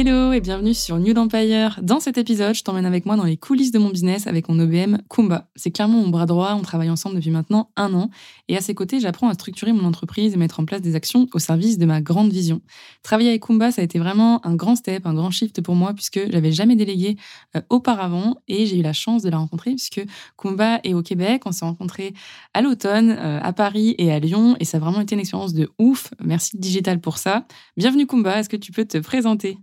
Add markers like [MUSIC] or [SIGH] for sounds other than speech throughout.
Hello et bienvenue sur New Empire. Dans cet épisode, je t'emmène avec moi dans les coulisses de mon business avec mon OBM Kumba. C'est clairement mon bras droit, on travaille ensemble depuis maintenant un an et à ses côtés, j'apprends à structurer mon entreprise et mettre en place des actions au service de ma grande vision. Travailler avec Kumba, ça a été vraiment un grand step, un grand shift pour moi puisque j'avais jamais délégué euh, auparavant et j'ai eu la chance de la rencontrer puisque Kumba est au Québec. On s'est rencontrés à l'automne, euh, à Paris et à Lyon et ça a vraiment été une expérience de ouf. Merci Digital pour ça. Bienvenue Kumba, est-ce que tu peux te présenter?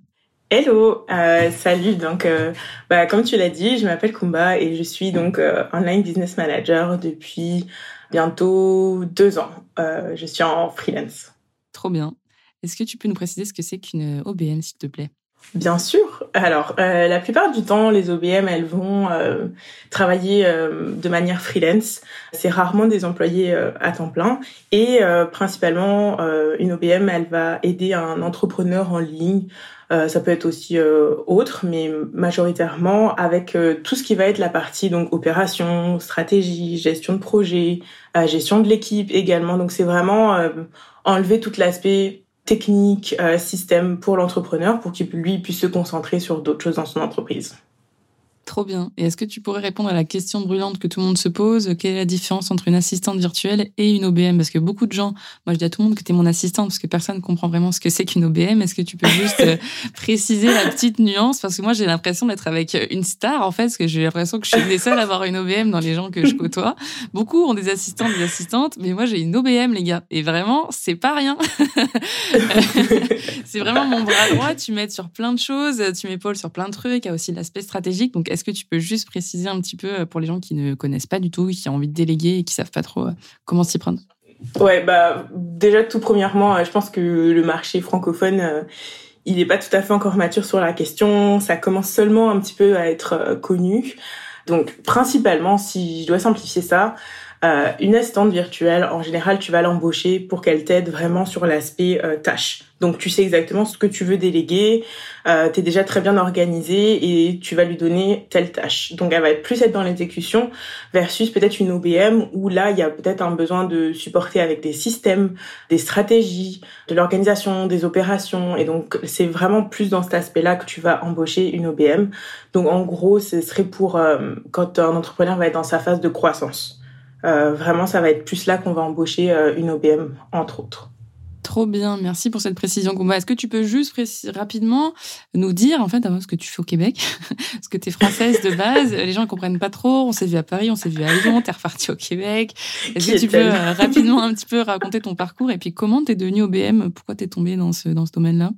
Hello, euh, salut. Donc, euh, bah, comme tu l'as dit, je m'appelle Kumba et je suis donc euh, online business manager depuis bientôt deux ans. Je suis en freelance. Trop bien. Est-ce que tu peux nous préciser ce que c'est qu'une OBM, s'il te plaît? Bien sûr. Alors, euh, la plupart du temps, les OBM, elles vont euh, travailler euh, de manière freelance. C'est rarement des employés à temps plein. Et principalement, une OBM, elle va aider un entrepreneur en ligne. Ça peut être aussi autre, mais majoritairement avec tout ce qui va être la partie donc opération, stratégie, gestion de projet, gestion de l'équipe également. Donc c'est vraiment enlever tout l'aspect technique, euh, système pour l'entrepreneur pour qu'il lui puisse se concentrer sur d'autres choses dans son entreprise. Trop bien. Et est-ce que tu pourrais répondre à la question brûlante que tout le monde se pose? Quelle est la différence entre une assistante virtuelle et une OBM Parce que beaucoup de gens, moi je dis à tout le monde que tu es mon assistante parce que personne ne comprend vraiment ce que c'est qu'une OBM. Est-ce que tu peux juste euh, [LAUGHS] préciser la petite nuance? Parce que moi j'ai l'impression d'être avec une star en fait, parce que j'ai l'impression que je suis les seuls à avoir une OBM dans les gens que je côtoie. Beaucoup ont des assistantes, des assistantes, mais moi j'ai une OBM les gars. Et vraiment, c'est pas rien. [LAUGHS] c'est vraiment mon bras droit. Tu m'aides sur plein de choses, tu m'épaules sur plein de trucs. Il y a aussi l'aspect stratégique. Donc est-ce que tu peux juste préciser un petit peu euh, pour les gens qui ne connaissent pas du tout, qui ont envie de déléguer et qui savent pas trop euh, comment s'y prendre? Ouais, bah déjà tout premièrement, euh, je pense que le marché francophone il n'est pas tout à fait encore mature sur la question. Ça commence seulement un petit peu à être connu. Donc principalement, si je dois simplifier ça, euh, une assistante virtuelle, en général, tu vas l'embaucher pour qu'elle t'aide vraiment sur l'aspect euh, tâche. Donc tu sais exactement ce que tu veux déléguer, euh, tu es déjà très bien organisé et tu vas lui donner telle tâche. Donc elle va plus être dans l'exécution versus peut-être une OBM où là il y a peut-être un besoin de supporter avec des systèmes, des stratégies, de l'organisation, des opérations et donc c'est vraiment plus dans cet aspect-là que tu vas embaucher une OBM. Donc en gros, ce serait pour euh, quand un entrepreneur va être dans sa phase de croissance. Euh, vraiment, ça va être plus là qu'on va embaucher euh, une OBM, entre autres. Trop bien, merci pour cette précision, Goumba. Est-ce que tu peux juste rapidement nous dire, en fait, ce que tu fais au Québec [LAUGHS] Parce que tu es française de base, les gens ne comprennent pas trop. On s'est vu à Paris, on s'est vu à Lyon, tu es repartie au Québec. Est-ce que tu peux euh, rapidement un petit peu raconter ton parcours? Et puis comment tu es devenue OBM Pourquoi tu es tombée dans ce, dans ce domaine-là?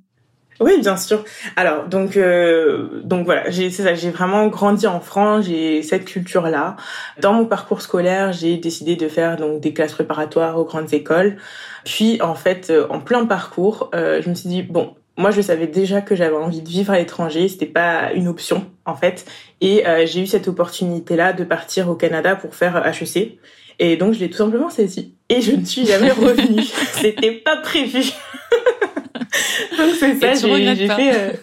Oui, bien sûr. Alors, donc, euh, donc voilà, j'ai, c'est ça, j'ai vraiment grandi en France, j'ai cette culture-là. Dans mon parcours scolaire, j'ai décidé de faire donc des classes préparatoires aux grandes écoles. Puis, en fait, euh, en plein parcours, euh, je me suis dit bon, moi, je savais déjà que j'avais envie de vivre à l'étranger, c'était pas une option en fait. Et j'ai eu cette opportunité-là de partir au Canada pour faire HEC. Et donc, je l'ai tout simplement saisi. Et je ne suis jamais revenue. [LAUGHS] c'était pas prévu. [LAUGHS] [LAUGHS] Donc c'est ça, j'ai fait. Euh...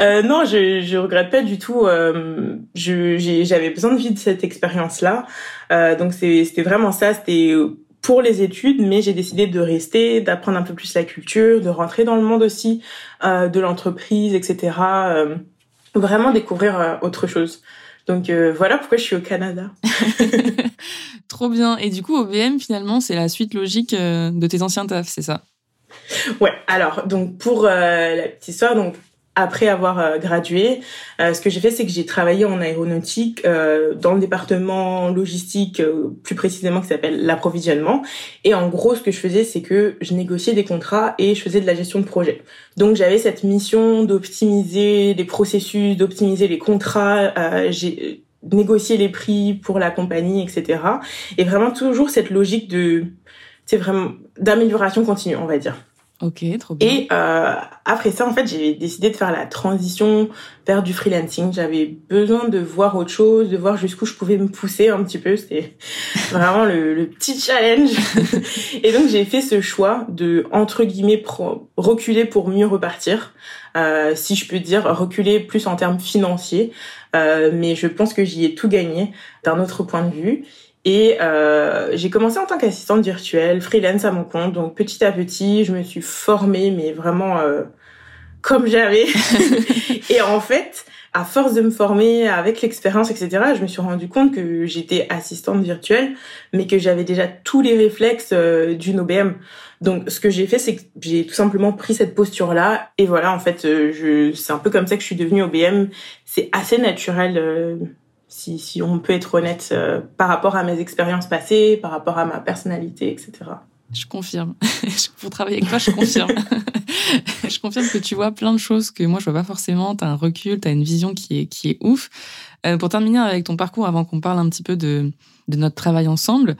Euh, non, je je regrette pas du tout. Euh, j'avais besoin de vivre cette expérience-là. Euh, donc c'était vraiment ça. C'était pour les études, mais j'ai décidé de rester, d'apprendre un peu plus la culture, de rentrer dans le monde aussi euh, de l'entreprise, etc. Vraiment découvrir autre chose. Donc voilà pourquoi je suis au Canada. [LAUGHS] Trop bien. Et du coup, OBM, finalement, c'est la suite logique de tes anciens tafs, c'est ça? Ouais, alors donc pour euh, la petite histoire, donc après avoir euh, gradué, euh, ce que j'ai fait, c'est que j'ai travaillé en aéronautique dans le département logistique, plus précisément qui s'appelle l'approvisionnement. Et en gros, ce que je faisais, c'est que je négociais des contrats et je faisais de la gestion de projet. Donc j'avais cette mission d'optimiser les processus, d'optimiser les contrats. j'ai négocié les prix pour la compagnie, etc. Et vraiment toujours cette logique de c'est vraiment d'amélioration continue, on va dire. Ok, trop bien. Et euh, après ça, en fait, j'ai décidé de faire la transition vers du freelancing. J'avais besoin de voir autre chose, de voir jusqu'où je pouvais me pousser un petit peu. C'était [LAUGHS] vraiment le, petit challenge. [LAUGHS] et donc, j'ai fait ce choix de, entre guillemets, reculer pour mieux repartir. Euh, si je peux dire, reculer plus en termes financiers. Euh, mais je pense que j'y ai tout gagné d'un autre point de vue. Et euh, j'ai commencé en tant qu'assistante virtuelle, freelance à mon compte. Donc petit à petit, je me suis formée, mais vraiment euh, comme j'avais. [LAUGHS] et en fait, à force de me former avec l'expérience, etc., je me suis rendu compte que j'étais assistante virtuelle, mais que j'avais déjà tous les réflexes euh, d'une OBM. Donc, ce que j'ai fait, c'est que j'ai tout simplement pris cette posture-là. Et voilà, en fait, euh, je, c'est un peu comme ça que je suis devenue OBM. C'est assez naturel euh, si, on peut être honnête euh, par rapport à mes expériences passées, par rapport à ma personnalité, etc. Je confirme. [LAUGHS] Pour travailler avec toi, je confirme. [LAUGHS] je confirme que tu vois plein de choses que moi je vois pas forcément. Tu as un recul, tu as une vision qui est, qui est ouf. Euh, pour terminer avec ton parcours, avant qu'on parle un petit peu de, de notre travail ensemble,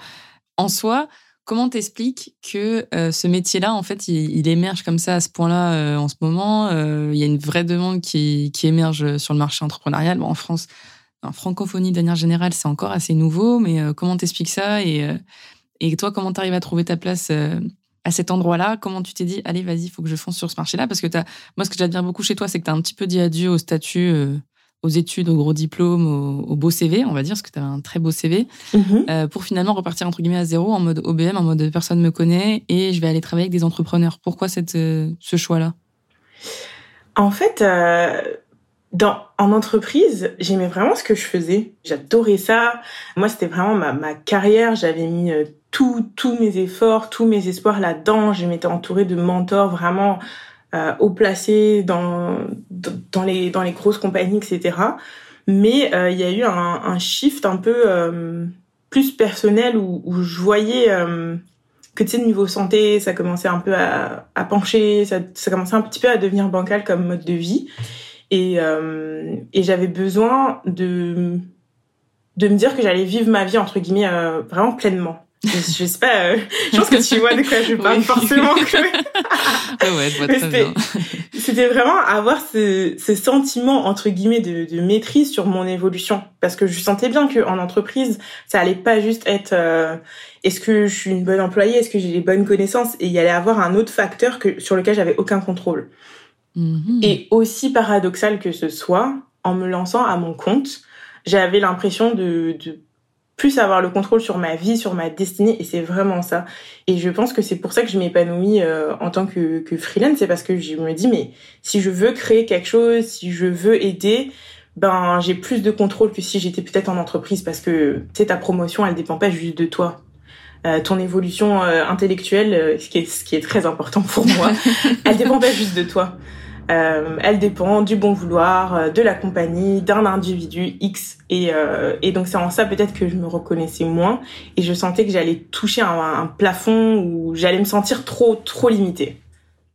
en soi, comment t'expliques que euh, ce métier-là, en fait, il, émerge comme ça à ce point-là en ce moment? Il y a une vraie demande qui, qui émerge sur le marché entrepreneurial. En France, en francophonie de manière générale, c'est encore assez nouveau, mais euh, comment t'expliques ça et, euh, et toi, comment t'arrives à trouver ta place euh, à cet endroit-là? Comment tu t'es dit, allez, vas-y, il faut que je fonce sur ce marché-là? Parce que as, moi, ce que j'admire beaucoup chez toi, c'est que tu as un petit peu dit adieu au statut, aux études, au gros diplôme, au, beau CV, on va dire, parce que tu as un très beau CV, mm-hmm. pour finalement repartir entre guillemets à zéro en mode OBM, en mode personne me connaît et je vais aller travailler avec des entrepreneurs. Pourquoi cette, ce choix-là? En fait, dans, en entreprise, j'aimais vraiment ce que je faisais. J'adorais ça. Moi, c'était vraiment ma, ma carrière. J'avais mis euh, tous mes efforts, tous mes espoirs là-dedans. Je m'étais entourée de mentors vraiment euh, haut placés dans, dans, les, dans les grosses compagnies, etc. Mais euh, il y a eu un, un, shift un peu euh, plus personnel où, où je voyais que tu sais, niveau santé, ça commençait un peu à, à pencher, ça, ça commençait un petit peu à devenir bancal comme mode de vie. Et, euh, et j'avais besoin de, de me dire que j'allais vivre ma vie, entre guillemets, euh, vraiment pleinement. Je, [LAUGHS] sais pas, euh, je pense que tu vois de quoi je [LAUGHS] parle forcément. Que... [LAUGHS] ouais, je vois très bien. C'était vraiment avoir ce, ce sentiment, entre guillemets, de, de, maîtrise sur mon évolution. Parce que je sentais bien qu'en entreprise, ça allait pas juste être euh, est-ce que je suis une bonne employée, est-ce que j'ai les bonnes connaissances, et il y allait avoir un autre facteur que, sur lequel j'avais aucun contrôle. Mhm. Et aussi paradoxal que ce soit, en me lançant à mon compte, j'avais l'impression de, de plus avoir le contrôle sur ma vie, sur ma destinée, et c'est vraiment ça. Et je pense que c'est pour ça que je m'épanouis euh, en tant que, que freelance, c'est parce que je me dis, mais si je veux créer quelque chose, si je veux aider, ben j'ai plus de contrôle que si j'étais peut-être en entreprise, parce que tu sais, ta promotion, elle dépend pas juste de toi. Euh, ton évolution euh, intellectuelle, ce qui est ce qui est très important pour moi, [LAUGHS] elle dépend pas juste de toi. Euh, elle dépend du bon vouloir, euh, de la compagnie, d'un individu X. Et, euh, et donc c'est en ça peut-être que je me reconnaissais moins et je sentais que j'allais toucher un, un plafond où j'allais me sentir trop trop limitée.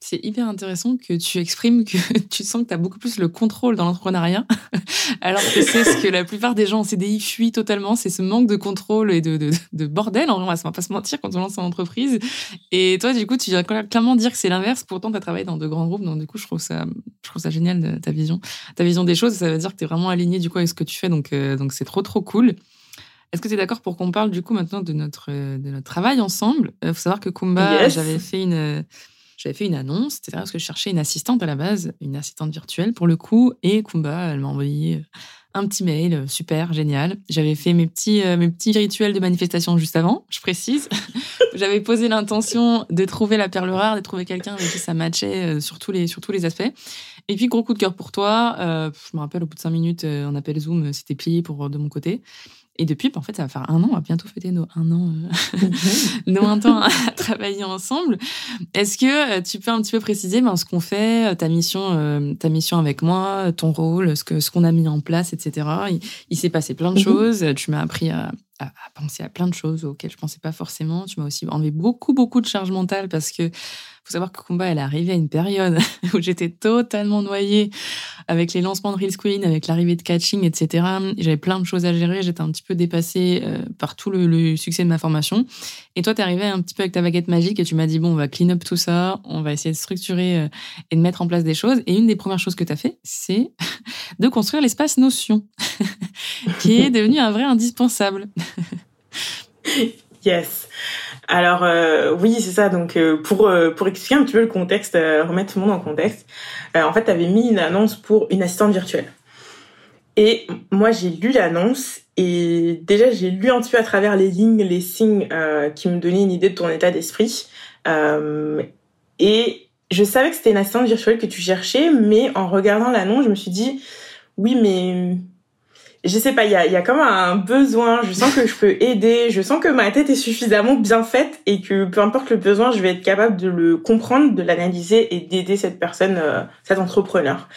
C'est hyper intéressant que tu exprimes que [LAUGHS] tu sens que tu as beaucoup plus le contrôle dans l'entrepreneuriat, [LAUGHS] alors que c'est ce que la plupart des gens en CDI fuient totalement, c'est ce manque de contrôle et de, de, de bordel, on va pas se mentir quand on lance une entreprise. Et toi, du coup, tu viens clairement dire que c'est l'inverse, pourtant tu as travaillé dans de grands groupes, donc du coup, je trouve ça, je trouve ça génial, ta vision. Ta vision des choses, ça veut dire que tu es vraiment aligné du coup avec ce que tu fais, donc euh, donc c'est trop trop cool. Est-ce que tu es d'accord pour qu'on parle du coup maintenant de notre, de notre travail ensemble? Il euh, faut savoir que Kumba, j'avais fait une j'avais fait une annonce, etc. Parce que je cherchais une assistante à la base, une assistante virtuelle pour le coup. Et Kumba, elle m'a envoyé euh, un petit mail, euh, super, génial. J'avais fait mes petits, euh, mes petits rituels de manifestation juste avant, je précise. [LAUGHS] J'avais posé l'intention de trouver la perle rare, de trouver quelqu'un avec qui ça matchait sur, tous les, sur tous les aspects. Et puis, gros coup de cœur pour toi. je me rappelle, au bout de cinq minutes, on appelle Zoom, c'était plié pour de mon côté. Et depuis, en fait, ça va faire un an, on va bientôt fêter nos un an, euh, [LAUGHS] nos un an à travailler ensemble. Est-ce que euh, tu peux un petit peu préciser ben, ce qu'on fait, euh, ta mission, ta mission avec moi, ton rôle, ce que ce qu'on a mis en place, etc. Il, s'est passé plein de mhm. choses. Tu m'as appris à, à, penser à plein de choses auxquelles je pensais pas forcément. Tu m'as aussi enlevé beaucoup, beaucoup de charge mentale parce que faut savoir que Combat, elle est arrivée à une période [LAUGHS] où j'étais totalement noyée avec les lancements de Real Screen, avec l'arrivée de catching, etc. J'avais plein de choses à gérer. J'étais un petit peu dépassée euh, par tout le, succès de ma formation. Et toi, tu arrivé un petit peu avec ta baguette magique et tu m'as dit, bon, on va clean up tout ça, on va essayer de structurer euh, et de mettre en place des choses. Et une des premières choses que tu as fait, c'est [LAUGHS] de construire l'espace Notion, [LAUGHS] qui est devenu un vrai indispensable. yes. Alors euh, oui, c'est ça. Donc euh, pour euh, pour expliquer un petit peu le contexte, remettre tout le monde en contexte, en fait, tu avais mis une annonce pour une assistante virtuelle. Et moi, j'ai lu l'annonce et déjà j'ai lu un petit peu à travers les lignes, les signes qui me donnaient une idée de ton état d'esprit. et je savais que c'était une assistante virtuelle que tu cherchais, mais en regardant l'annonce, je me suis dit oui, mais je sais pas, il y a, y a comme un besoin, je sens que je peux aider, je sens que ma tête est suffisamment bien faite et que peu importe le besoin, je vais être capable de le comprendre, de l'analyser et d'aider cette personne, euh, cet entrepreneur.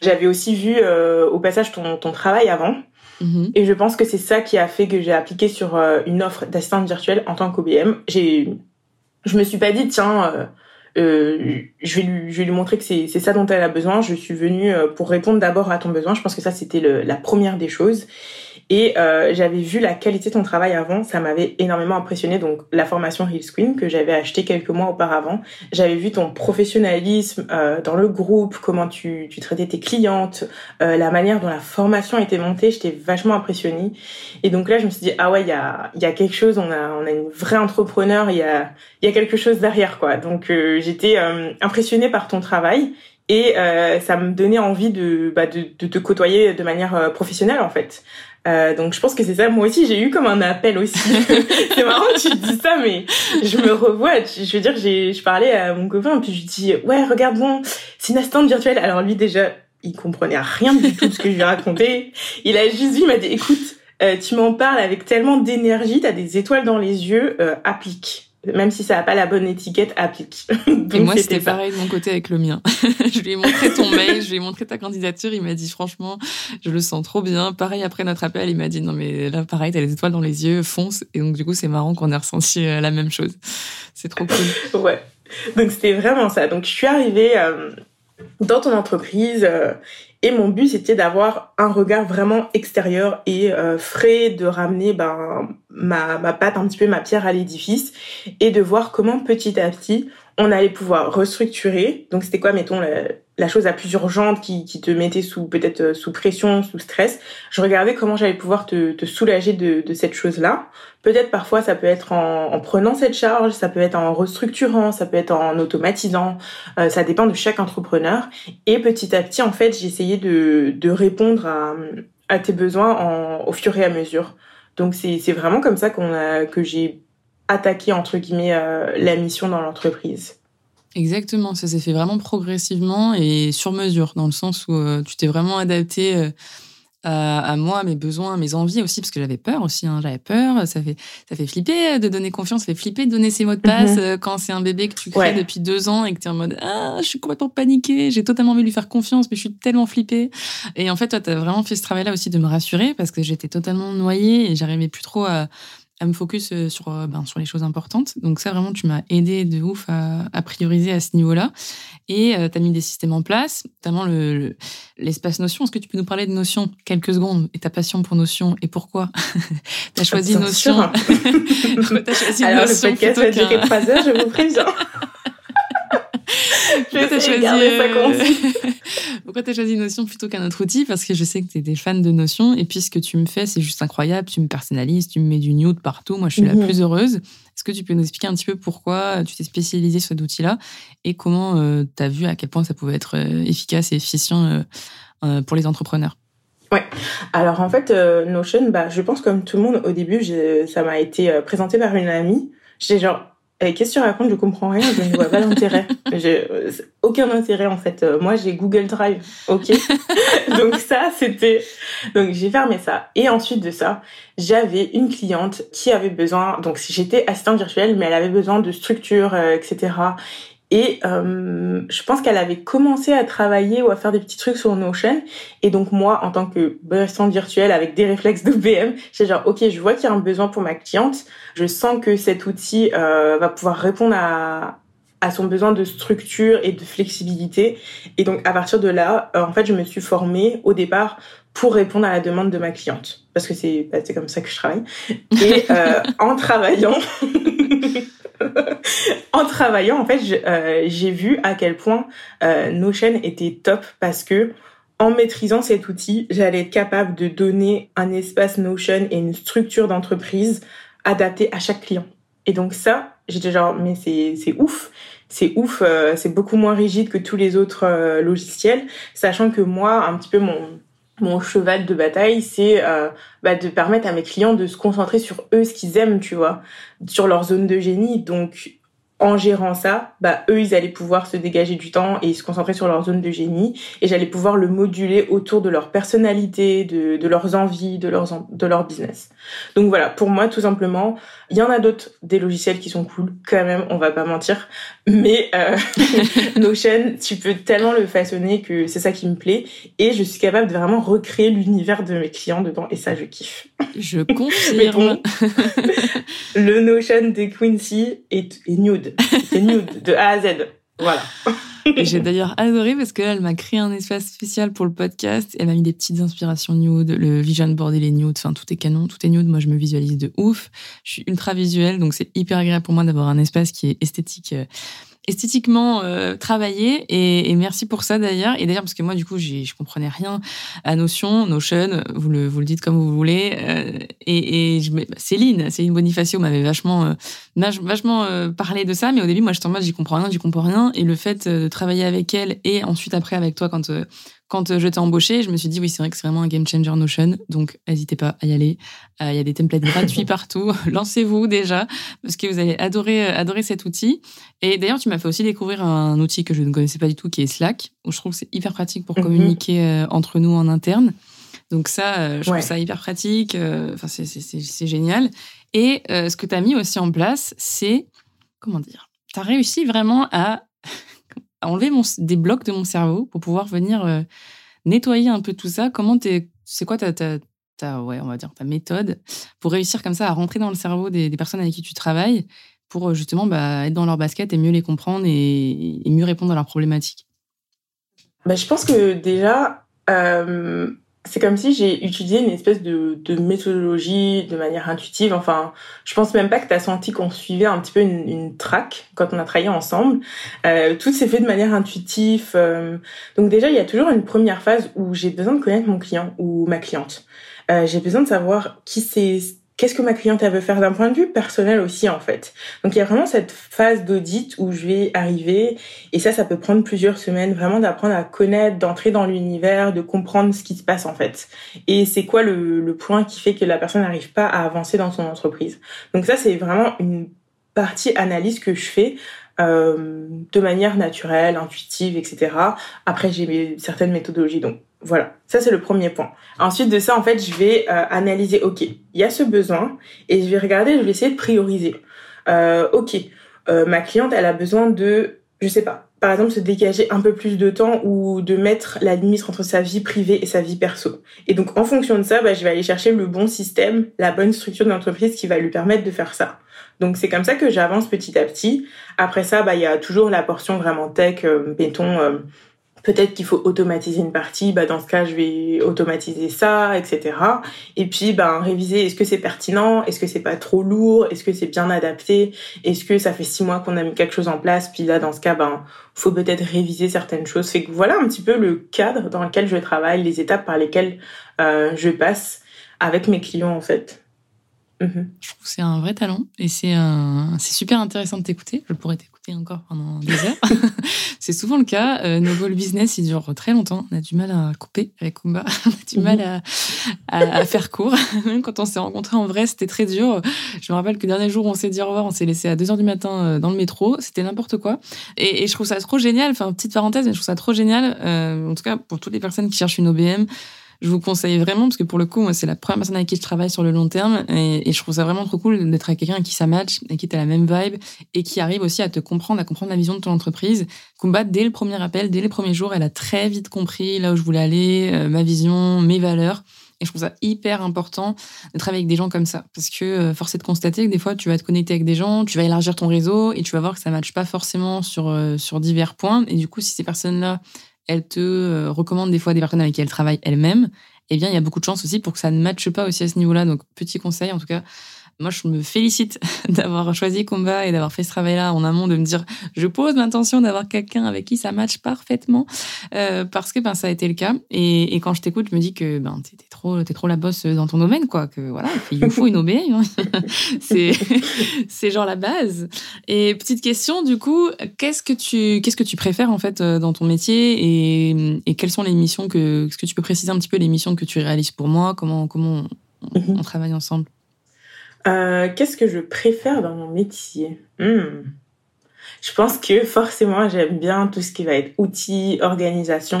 J'avais aussi vu euh, au passage ton, ton travail avant. Mm-hmm. Et je pense que c'est ça qui a fait que j'ai appliqué sur euh, une offre d'assistante virtuelle en tant qu'OBM. J'ai, je me suis pas dit tiens, euh, je vais lui, je vais lui montrer que c'est, ça dont elle a besoin. Je suis venue euh, pour répondre d'abord à ton besoin. Je pense que ça c'était la première des choses. Et euh, j'avais vu la qualité de ton travail avant, ça m'avait énormément impressionné. Donc la formation Real Screen que j'avais acheté quelques mois auparavant, j'avais vu ton professionnalisme euh, dans le groupe, comment tu, tu traitais tes clientes, euh, la manière dont la formation était montée, j'étais vachement impressionnée. Et donc là, je me suis dit ah ouais, il y a, y a quelque chose, on a, on a une vraie entrepreneur, il y a, il y a quelque chose derrière quoi. Donc euh, j'étais euh, impressionnée par ton travail et euh, ça me donnait envie de, bah, de, de, te côtoyer de manière professionnelle en fait. Euh, donc je pense que c'est ça. Moi aussi, j'ai eu comme un appel aussi. [LAUGHS] [LAUGHS] c'est marrant que tu dis ça, mais je me revois. Je veux dire, j'ai, je parlais à mon copain, puis je lui dis, ouais, regarde, bon, c'est une assistante virtuelle. Alors lui, déjà, il comprenait rien du tout de ce que je lui racontais. Il a juste vu, il m'a dit, écoute, euh, tu m'en parles avec tellement d'énergie, t'as des étoiles dans les yeux, euh, applique même si ça n'a pas la bonne étiquette, applique. [LAUGHS] et moi, c'était pareil de mon côté avec le mien. [LAUGHS] je lui ai montré ton [LAUGHS] mail, je lui ai montré ta candidature. Il m'a dit, franchement, je le sens trop bien. Pareil, après notre appel, il m'a dit, non, mais là, pareil, t'as les étoiles dans les yeux, fonce. Et donc, du coup, c'est marrant qu'on ait ressenti euh, la même chose. C'est trop cool. ouais. Donc, c'était vraiment ça. Donc, je suis arrivée euh, dans ton entreprise euh, et mon but, c'était d'avoir un regard vraiment extérieur et euh, frais, de ramener ben, ma, ma patte, un petit peu ma pierre à l'édifice, et de voir comment petit à petit, on allait pouvoir restructurer. Donc c'était quoi, mettons, la, la chose la plus urgente qui, qui te mettait sous peut-être euh, sous pression, sous stress. Je regardais comment j'allais pouvoir te, te soulager de, de cette chose-là. Peut-être parfois ça peut être en, en, prenant cette charge, ça peut être en restructurant, ça peut être en automatisant. Euh, ça dépend de chaque entrepreneur. Et petit à petit, en fait, j'essayais de, de répondre à, à tes besoins en, au fur et à mesure. Donc c'est vraiment comme ça qu'on a que j'ai attaqué entre guillemets euh, la mission dans l'entreprise. Exactement, ça s'est fait vraiment progressivement et sur mesure, dans le sens où euh, tu t'es vraiment adapté euh, à, moi, à mes besoins, à mes envies aussi, parce que j'avais peur aussi, hein, j'avais peur, ça fait, ça fait flipper de donner confiance, ça fait flipper de donner ses mots de passe mhm. quand c'est un bébé que tu crées depuis deux ans et que tu es en mode Ah, je suis complètement paniquée, j'ai totalement envie de lui faire confiance, mais je suis tellement flippée. Et en fait, toi, tu as vraiment fait ce travail-là aussi de me rassurer parce que j'étais totalement noyée et j'arrivais plus trop à à me focus euh, sur, euh, ben, sur les choses importantes. Donc ça, vraiment, tu m'as aidé de ouf à, à, prioriser à ce niveau-là. Et euh, tu as mis des systèmes en place, notamment l'espace Notion. Est-ce que tu peux nous parler de Notion? Quelques secondes et ta passion pour Notion et pourquoi? [LAUGHS] Tu as choisi Notion [LAUGHS] as choisi Alors, Notion le podcast va durer trois heures, je vous préviens. [LAUGHS] [LAUGHS] [LAUGHS] Pourquoi t'as choisi, euh... Pourquoi as choisi Notion plutôt qu'un autre outil? Parce que je sais que tu es des fans de Notion et puis ce que tu me fais, c'est juste incroyable. Tu me personnalises, tu me mets du nude partout. Moi, je suis la mhm. plus heureuse. Est-ce que tu peux nous expliquer un petit peu pourquoi tu t'es spécialisé sur cet outil-là et comment euh, tu as vu à quel point ça pouvait être euh, efficace et efficient euh, pour les entrepreneurs? Ouais. Alors en fait, Notion, bah, je pense comme tout le monde au début, ça m'a été présenté par une amie. J'étais genre, eh, qu'est-ce que tu racontes? Je comprends rien, je ne vois pas l'intérêt. [LAUGHS] J'ai euh, aucun intérêt en fait. Euh, moi, j'ai Google Drive, ok? [LAUGHS] donc ça, c'était. Donc j'ai fermé ça. Et ensuite de ça, j'avais une cliente qui avait besoin. Donc j'étais assistante virtuelle, mais elle avait besoin de structure, euh, etc. Et euh, je pense qu'elle avait commencé à travailler ou à faire des petits trucs sur Notion. Et donc moi, en tant que assistante virtuelle avec des réflexes d'OBM, j'ai genre, ok, je vois qu'il y a un besoin pour ma cliente. Je sens que cet outil euh, va pouvoir répondre à, à son besoin de structure et de flexibilité. Et donc à partir de là, euh, en fait, je me suis formée au départ pour répondre à la demande de ma cliente, parce que c'est bah, c'est comme ça que je travaille. Et euh, [LAUGHS] en travaillant, [LAUGHS] en travaillant, en fait, euh, j'ai vu à quel point euh, Notion était top parce que en maîtrisant cet outil, j'allais être capable de donner un espace Notion et une structure d'entreprise adaptée à chaque client. Et donc ça, j'étais genre, mais c'est, c'est ouf. C'est ouf, euh, c'est beaucoup moins rigide que tous les autres euh, logiciels, sachant que moi, un petit peu mon, mon cheval de bataille, c'est euh, bah, de permettre à mes clients de se concentrer sur eux, ce qu'ils aiment, tu vois, sur leur zone de génie. Donc, en gérant ça, bah eux ils allaient pouvoir se dégager du temps et se concentrer sur leur zone de génie et j'allais pouvoir le moduler autour de leur personnalité, de, de leurs envies, de leurs de leur business. Donc voilà, pour moi tout simplement, il y en a d'autres des logiciels qui sont cool quand même, on va pas mentir, mais euh, [LAUGHS] Notion, tu peux tellement le façonner que c'est ça qui me plaît et je suis capable de vraiment recréer l'univers de mes clients dedans et ça je kiffe. Je [LAUGHS] confirme. [LAUGHS] le Notion de Quincy est, est nude. C'est nude de A à Z. Voilà. j'ai d'ailleurs adoré parce qu'elle m'a créé un espace spécial pour le podcast. Elle m'a mis des petites inspirations nude, le vision board et les nude. Enfin, tout est canon, tout est nude. Moi, je me visualise de ouf. Je suis ultra visuelle, donc c'est hyper agréable pour moi d'avoir un espace qui est esthétique euh, esthétiquement euh, travaillé et, et, merci pour ça d'ailleurs. Et d'ailleurs parce que moi du coup je comprenais rien à Notion Notion vous le vous le dites comme vous voulez euh, et, et je, Céline Céline Bonifacio m'avait vachement euh, vachement euh, parlé de ça mais au début moi j'étais en mode j'y comprends rien j'y comprends rien. Et le fait de travailler avec elle et ensuite après avec toi quand quand euh, je t'ai embauché, je me suis dit oui, c'est vrai que c'est vraiment un game changer Notion, donc n'hésitez pas à y aller. Euh, il y a des templates gratuits [LAUGHS] partout. [LAUGHS] Lancez-vous déjà parce que vous allez adorer euh, adorer cet outil. Et d'ailleurs, tu m'as fait aussi découvrir un outil que je ne connaissais pas du tout, qui est Slack, où je trouve que c'est hyper pratique pour mhm. communiquer entre nous en interne. Donc ça, je trouve ça hyper pratique. Enfin, c'est génial. Et ce que tu as mis aussi en place, c'est comment dire Tu as réussi vraiment à enlever mon, des blocs de mon cerveau pour pouvoir venir euh, nettoyer un peu tout ça. Comment t'es, c'est quoi ta, ta, ouais, on va dire ta méthode pour réussir comme ça à rentrer dans le cerveau des, personnes avec qui tu travailles pour euh, justement bah, être dans leur basket et mieux les comprendre et, et mieux répondre à leurs problématiques? Bah, je pense que déjà, euh, c'est comme si j'ai utilisé une espèce de, de, méthodologie de manière intuitive. Enfin, je pense même pas que tu as senti qu'on suivait un petit peu une, une track quand on a travaillé ensemble. Euh, tout s'est fait de manière intuitive. Euh. donc déjà, il y a toujours une première phase où j'ai besoin de connaître mon client ou ma cliente. Euh, j'ai besoin de savoir qui c'est qu'est-ce que ma cliente elle veut faire d'un point de vue personnel aussi en fait. Donc il y a vraiment cette phase d'audit où je vais arriver et ça ça peut prendre plusieurs semaines vraiment d'apprendre à connaître, d'entrer dans l'univers, de comprendre ce qui se passe en fait. Et c'est quoi le, point qui fait que la personne n'arrive pas à avancer dans son entreprise? Donc ça c'est vraiment une partie analyse que je fais euh, de manière naturelle, intuitive, etc. Après j'ai certaines méthodologies donc voilà, ça c'est le premier point. Ensuite de ça, en fait, je vais euh, analyser, ok, il y a ce besoin, et je vais regarder, je vais essayer de prioriser. Euh, ok, euh, ma cliente, elle a besoin de, je sais pas, par exemple, se dégager un peu plus de temps ou de mettre la limite entre sa vie privée et sa vie perso. Et donc, en fonction de ça, bah, je vais aller chercher le bon système, la bonne structure d'entreprise qui va lui permettre de faire ça. Donc, c'est comme ça que j'avance petit à petit. Après ça, bah, il y a toujours la portion vraiment tech, euh, mettons, peut-être qu'il faut automatiser une partie, bah dans ce cas je vais automatiser ça, etc. Et puis ben réviser, est-ce que c'est pertinent, est-ce que c'est pas trop lourd, est-ce que c'est bien adapté, est-ce que ça fait six mois qu'on a mis quelque chose en place, puis là dans ce cas ben faut peut-être réviser certaines choses. Fait que voilà un petit peu le cadre dans lequel je travaille, les étapes par lesquelles euh, je passe avec mes clients en fait. Mhm. Je trouve que c'est un vrai talent et c'est un... c'est super intéressant de t'écouter. Je pourrais t'écouter encore pendant des heures. [LAUGHS] c'est souvent le cas. Euh, nos goals business, ils durent très longtemps. On a du mal à couper avec Kumba. [LAUGHS] On a du mal mhm. à, à, faire court. [LAUGHS] Même quand on s'est rencontrés en vrai, c'était très dur. Je me rappelle que le dernier jour où on s'est dit au revoir, on s'est laissé à 2 heures du matin euh, dans le métro. C'était n'importe quoi. Et, et, je trouve ça trop génial. Enfin, petite parenthèse, mais je trouve ça trop génial. Euh, en tout cas, pour toutes les personnes qui cherchent une OBM, Je vous conseille vraiment, parce que pour le coup, moi, c'est la première personne avec qui je travaille sur le long terme, et, je trouve ça vraiment trop cool d'être avec quelqu'un qui ça match, et qui a la même vibe, et qui arrive aussi à te comprendre, à comprendre la vision de ton entreprise. Kumba, dès le premier appel, dès les premiers jours, elle a très vite compris là où je voulais aller, euh, ma vision, mes valeurs. Et je trouve ça hyper important de travailler avec des gens comme ça. Parce que euh, force est de constater que des fois, tu vas te connecter avec des gens, tu vas élargir ton réseau et tu vas voir que ça ne matche pas forcément sur, euh, sur divers points. Et du coup, si ces personnes-là, elles te euh, recommandent des fois des personnes avec qui elles travaillent elles-mêmes, eh bien, il y a beaucoup de chances aussi pour que ça ne matche pas aussi à ce niveau-là. Donc, petit conseil, en tout cas, moi, je me félicite [LAUGHS] d'avoir choisi Combat et d'avoir fait ce travail-là en amont, de me dire, je pose l'intention d'avoir quelqu'un avec qui ça matche parfaitement, euh, parce que ben ça a été le cas. Et, et quand je t'écoute, je me dis que ben t'es trop, t'es trop la bosse dans ton domaine, quoi. Que voilà, il nous faut une OBA. Hein. [LAUGHS] c'est, [LAUGHS] c'est genre la base. Et petite question, du coup, qu'est-ce que tu, qu'est-ce que tu préfères en fait euh, dans ton métier et, et quelles sont les missions que, est-ce que tu peux préciser un petit peu les missions que tu réalises pour moi, comment, comment on, on travaille ensemble? Euh, qu'est-ce que je préfère dans mon métier? Hmm. Je pense que forcément, j'aime bien tout ce qui va être outils, organisation.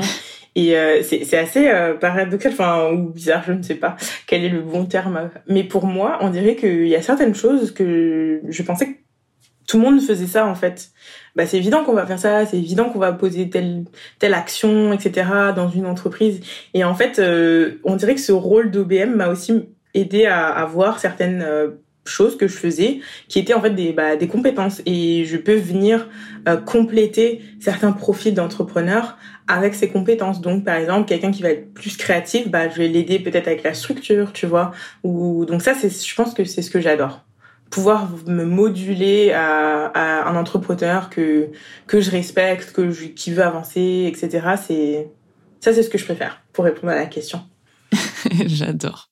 Et euh, c'est assez euh, paradoxal, enfin, ou bizarre, je ne sais pas quel est le bon terme. Mais pour moi, on dirait qu'il y a certaines choses que je pensais que tout le monde faisait ça, en fait. Bah, c'est évident qu'on va faire ça, c'est évident qu'on va poser telle, telle action, etc., dans une entreprise. Et en fait, on dirait que ce rôle d'OBM m'a aussi aider à, à voir certaines euh, choses que je faisais qui étaient en fait des, bah, des compétences. Et je peux venir euh, compléter certains profils d'entrepreneurs avec ces compétences. Donc par exemple quelqu'un qui va être plus créatif bah je vais l'aider peut-être avec la structure tu vois. Ou donc ça c'est je pense que c'est ce que j'adore. Pouvoir me moduler à, à, un entrepreneur que que je respecte que je, qui veut avancer etc c'est ça c'est ce que je préfère pour répondre à la question [LAUGHS] J'adore.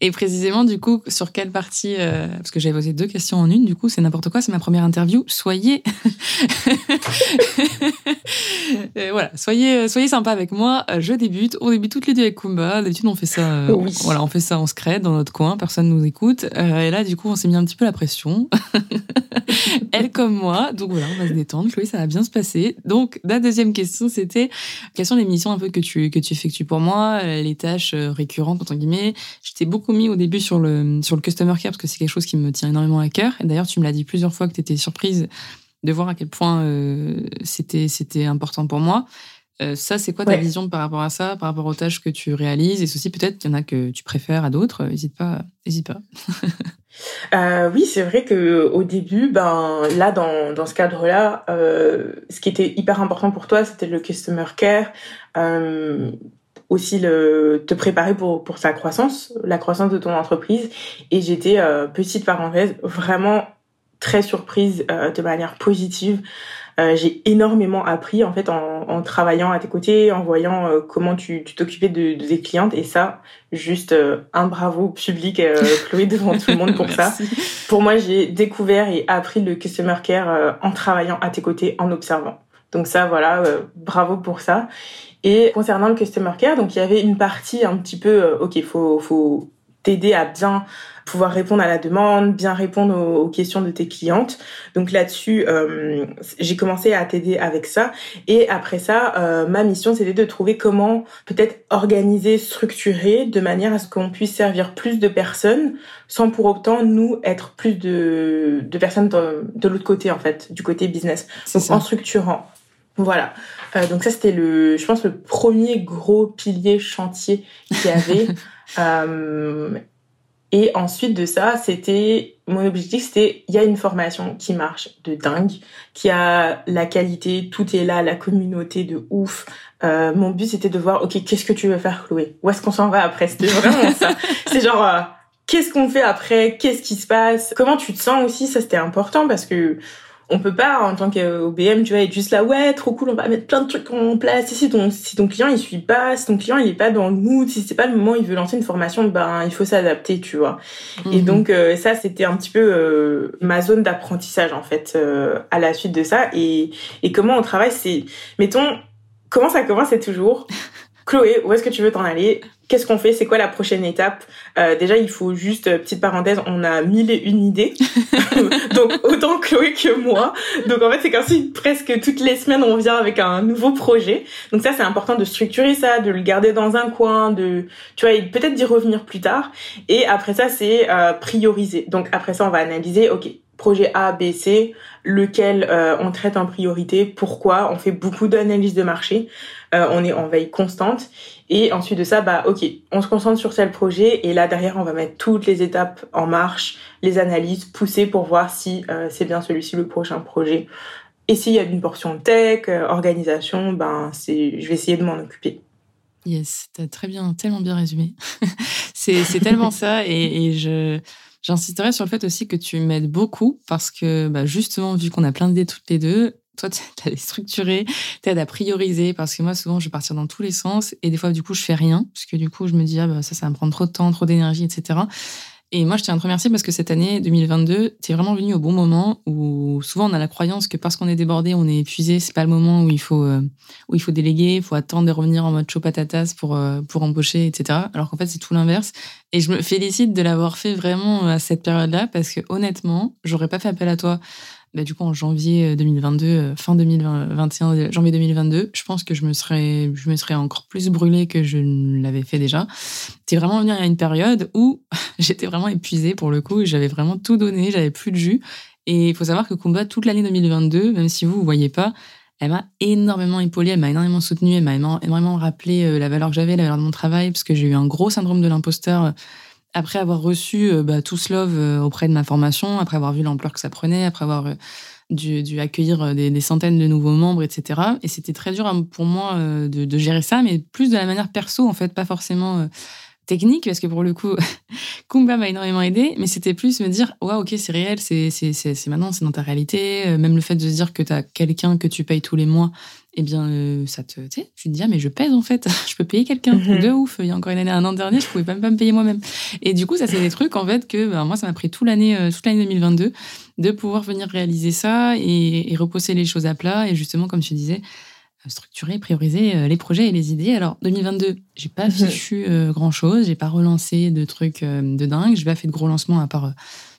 Et précisément, du coup, sur quelle partie euh, Parce que j'avais posé deux questions en une, du coup, c'est n'importe quoi, c'est ma première interview. Soyez. [LAUGHS] voilà, soyez, euh, soyez sympa avec moi. Euh, je débute. On débute toutes les deux avec Kumba. D'habitude, on fait ça. Voilà, on fait ça en secret dans notre coin. Personne nous écoute. et là, du coup, on s'est mis un petit peu la pression. [LAUGHS] [LAUGHS] Elle comme moi. Donc voilà, on va se détendre. Chloé, ça va bien se passer. Donc, la deuxième question, c'était quelles sont les missions un peu que tu, que tu effectues pour moi, les tâches récurrentes, entre guillemets? J'étais beaucoup mis au début sur le, sur le customer care parce que c'est quelque chose qui me tient énormément à cœur. D'ailleurs, tu me l'as dit plusieurs fois que tu étais surprise de voir à quel point euh, c'était, c'était important pour moi. Euh, ça, c'est quoi ta vision par rapport à ça, par rapport aux tâches que tu réalises? Et ceci, peut-être qu'il y en a que tu préfères à d'autres. N'hésite pas. Hésite pas. [LAUGHS] euh, oui, c'est vrai que au début, ben là, dans, dans ce cadre-là, euh, ce qui était hyper important pour toi, c'était le customer care. Euh, aussi le te préparer pour pour sa croissance, la croissance de ton entreprise. Et j'étais euh, petite parenthèse vraiment très surprise euh, de manière positive. Euh, j'ai énormément appris en fait en, en, travaillant à tes côtés, en voyant euh, comment tu t'occupais de, de, tes clientes et ça, juste un bravo public Chloé [LAUGHS] devant tout le monde pour ça. Pour moi, j'ai découvert et appris le customer care en travaillant à tes côtés, en observant. Donc ça, voilà, bravo pour ça. Et concernant le customer care, donc il y avait une partie un petit peu, euh, ok, faut faut t'aider à bien pouvoir répondre à la demande, bien répondre aux, questions de tes clientes. Donc là-dessus, euh, j'ai commencé à t'aider avec ça. Et après ça, euh, ma mission, c'était de trouver comment peut-être organiser, structurer de manière à ce qu'on puisse servir plus de personnes sans pour autant nous être plus de, de personnes de, de l'autre côté en fait, du côté business. Donc en structurant. Voilà. Euh, donc ça, c'était le, je pense, le premier gros pilier chantier qu'il y avait. [LAUGHS] euh, et ensuite de ça, c'était mon objectif, c'était il y a une formation qui marche de dingue, qui a la qualité, tout est là, la communauté de ouf. Euh, mon but c'était de voir, ok, qu'est-ce que tu veux faire, Chloé? Où est-ce qu'on s'en va après? C'était [LAUGHS] vraiment ça. C'est genre, euh, qu'est-ce qu'on fait après? Qu'est-ce qui se passe? Comment tu te sens aussi? Ça c'était important parce que on peut pas en tant qu'OBM tu vois être juste là ouais trop cool on va mettre plein de trucs en place. Si ton si ton client il suit pas si ton client il est pas dans le mood si c'est pas le moment il veut lancer une formation ben il faut s'adapter tu vois. Et mhm. donc euh, ça c'était un petit peu euh, ma zone d'apprentissage en fait euh, à la suite de ça. Et et comment on travaille c'est mettons comment ça commence c'est toujours [LAUGHS] Chloé où est-ce que tu veux t'en aller? Qu'est-ce qu'on fait? C'est quoi la prochaine étape? Euh, Déjà, il faut juste, euh, petite parenthèse, on a mille et une idées. [LAUGHS] Donc, autant Chloé que moi. Donc, en fait, c'est qu'ensuite, presque toutes les semaines, on vient avec un nouveau projet. Donc, ça, c'est important de structurer ça, de le garder dans un coin, de, tu vois, peut-être d'y revenir plus tard. Et après ça, c'est euh, prioriser. Donc, après ça, on va analyser, OK, projet A, B, C, lequel euh, on traite en priorité, pourquoi, on fait beaucoup d'analyses de marché, euh, on est en veille constante et ensuite de ça, bah ok, on se concentre sur tel projet et là derrière on va mettre toutes les étapes en marche, les analyses, pousser pour voir si euh, c'est bien celui-ci le prochain projet. Et s'il y a une portion tech, organisation, ben c'est, je vais essayer de m'en occuper. Yes, t'as très bien, tellement bien résumé. [LAUGHS] c'est, tellement ça et, et je J'insisterai sur le fait aussi que tu m'aides beaucoup parce que bah, justement, vu qu'on a plein d'idées toutes les deux, toi, tu as les structurer, t'aides à prioriser parce que moi, souvent, je vais partir dans tous les sens et des fois, du coup, je fais rien parce que du coup, je me dis, ah, bah, ça, ça va me prendre trop de temps, trop d'énergie, etc. Et moi, je tiens à te remercier parce que cette année 2022, tu es vraiment venu au bon moment où souvent on a la croyance que parce qu'on est débordé, on est épuisé, c'est pas le moment où il faut euh, où il faut déléguer, il faut attendre de revenir en mode chaud patatas pour euh, pour embaucher, etc. Alors qu'en fait, c'est tout l'inverse. Et je me félicite de l'avoir fait vraiment à cette période-là parce que honnêtement, j'aurais pas fait appel à toi bah, du coup en janvier 2022, euh, euh, fin 2021, euh, janvier 2022, je pense que je me serais, je me serais encore plus brûlée que je ne l'avais fait déjà. C'est vraiment venu à une période où [LAUGHS] j'étais vraiment épuisée pour le coup, j'avais vraiment tout donné, j'avais plus de jus. Et il faut savoir que Kumba, toute l'année 2022, même si vous ne voyez pas, elle m'a énormément épaulée, elle m'a énormément soutenue, elle m'a énormément rappelé la valeur que j'avais, la valeur de mon travail, parce que j'ai eu un gros syndrome de l'imposteur après avoir reçu euh, bah, tout ce love euh, auprès de ma formation, après avoir vu l'ampleur que ça prenait, après avoir euh, dû, accueillir des, centaines de nouveaux membres, etc. Et c'était très dur hein, pour moi de, gérer ça, mais plus de la manière perso, en fait, pas forcément technique, parce que pour le coup, [LAUGHS] Kumba m'a énormément aidé, mais c'était plus me dire, ouais, ok, c'est réel, c'est maintenant, c'est dans ta réalité. Même le fait de se dire que tu as quelqu'un que tu payes tous les mois eh bien, euh, ça te, tu te dis, ah, mais je pèse en fait, [LAUGHS] je peux payer quelqu'un. Mhm. De ouf. Il y a encore une année, un an dernier, je pouvais même pas me payer moi-même. Et du coup, ça, c'est des trucs, en fait, que ben, moi, ça m'a pris toute l'année, euh, toute l'année 2022 de pouvoir venir réaliser ça et, et, reposer les choses à plat. Et justement, comme tu disais, euh, structurer, prioriser les projets et les idées. Alors, 2022, j'ai pas mhm. fichu grand chose, j'ai pas relancé de trucs de dingue, j'ai pas fait de gros lancements à part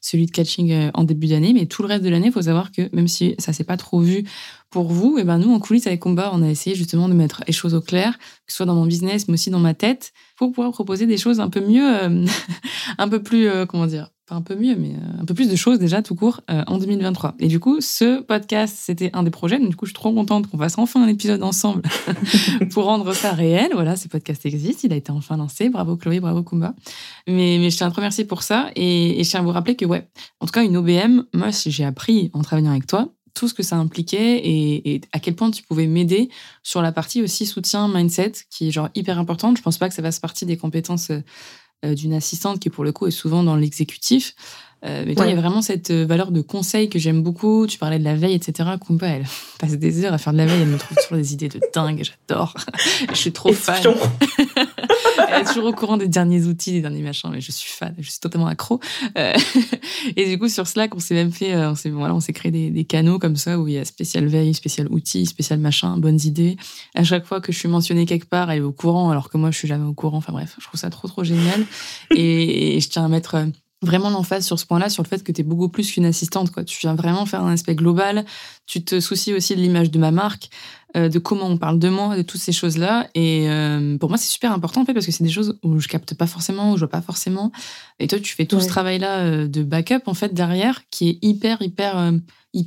celui de catching euh, en début d'année, mais tout le reste de l'année, il faut savoir que même si ça s'est pas trop vu pour vous, et eh ben nous en coulisses avec Combat, on a essayé justement de mettre les choses au clair, que ce soit dans mon business, mais aussi dans ma tête, pour pouvoir proposer des choses un peu mieux, euh, [LAUGHS] un peu plus, euh, comment dire, un peu mieux, mais euh, un peu plus de choses déjà tout court euh, en 2023. Et du coup, ce podcast, c'était un des projets. Donc, du coup, je suis trop contente qu'on fasse enfin un épisode ensemble [LAUGHS] pour rendre ça réel. Voilà, ce podcast existe, il a été enfin lancé. Bravo Chloé, bravo Kumba. Mais, je tiens à te remercier pour ça. Et, je tiens à vous rappeler que, ouais, en tout cas, une OBM, moi, j'ai appris en travaillant avec toi tout ce que ça impliquait et, et à quel point tu pouvais m'aider sur la partie aussi soutien mindset, qui est genre hyper importante. Je pense pas que ça fasse partie des compétences euh, d'une assistante qui, pour le coup, est souvent dans l'exécutif. Euh, mais toi, il y a vraiment cette euh, valeur de conseil que j'aime beaucoup. Tu parlais de la veille, etc. Kumba, elle [LAUGHS] passe des heures à faire de la veille. Elle me trouve toujours des idées de dingue. J'adore. [LAUGHS] je suis trop fan. [LAUGHS] elle est toujours au courant des derniers outils, des derniers machins. Mais je suis fan. Je suis totalement accro. et du coup, sur Slack, on s'est même fait, on s'est, voilà, on s'est créé des, des, canaux comme ça où il y a spécial veille, spécial outils, spécial machin, bonnes idées. À chaque fois que je suis mentionnée quelque part, elle est au courant, alors que moi, je suis jamais au courant. Enfin bref, je trouve ça trop, trop génial. et, et je tiens à mettre vraiment l'emphase sur ce point-là, sur le fait que tu es beaucoup plus qu'une assistante. Quoi. Tu viens vraiment faire un aspect global. Tu te soucies aussi de l'image de ma marque, euh, de comment on parle de moi, de toutes ces choses-là. Et euh, pour moi, c'est super important en fait parce que c'est des choses où je capte pas forcément, où je vois pas forcément. Et toi, tu fais tout ce travail-là euh, de backup en fait derrière, qui est hyper hyper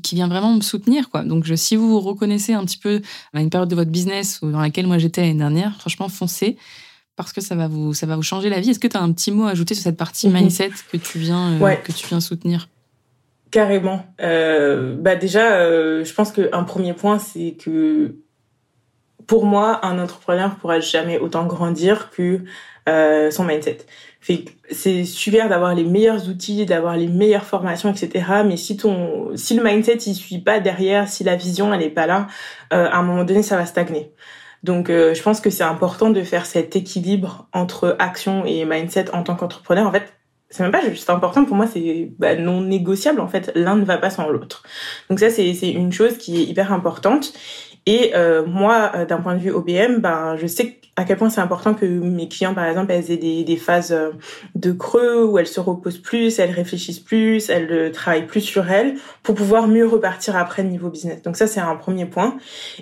qui vient vraiment me soutenir quoi. Donc je, si vous vous reconnaissez un petit peu à une période de votre business dans laquelle moi j'étais l'année dernière, franchement foncez parce que ça va vous, ça va vous changer la vie. Est-ce que tu as un petit mot à ajouter sur cette partie mhm. mindset que tu viens, euh, que tu viens soutenir? Carrément. Euh, bah déjà, euh, je pense qu'un premier point, c'est que pour moi, un entrepreneur pourra jamais autant grandir que son mindset. C'est super d'avoir les meilleurs outils, d'avoir les meilleures formations, etc. Mais si ton, si le mindset il suit pas derrière, si la vision elle est pas là, à un moment donné, ça va stagner. Donc, euh, je pense que c'est important de faire cet équilibre entre action et mindset en tant qu'entrepreneur. En fait, c'est même pas juste important pour moi, c'est bah, non négociable. En fait, l'un ne va pas sans l'autre. Donc ça, c'est une chose qui est hyper importante. Et euh, moi, euh, d'un point de vue OBM, ben, je sais à quel point c'est important que mes clients, par exemple, elles aient des, des phases euh, de creux où elles se reposent plus, elles réfléchissent plus, elles travaillent plus sur elles pour pouvoir mieux repartir après niveau business. Donc ça, c'est un premier point.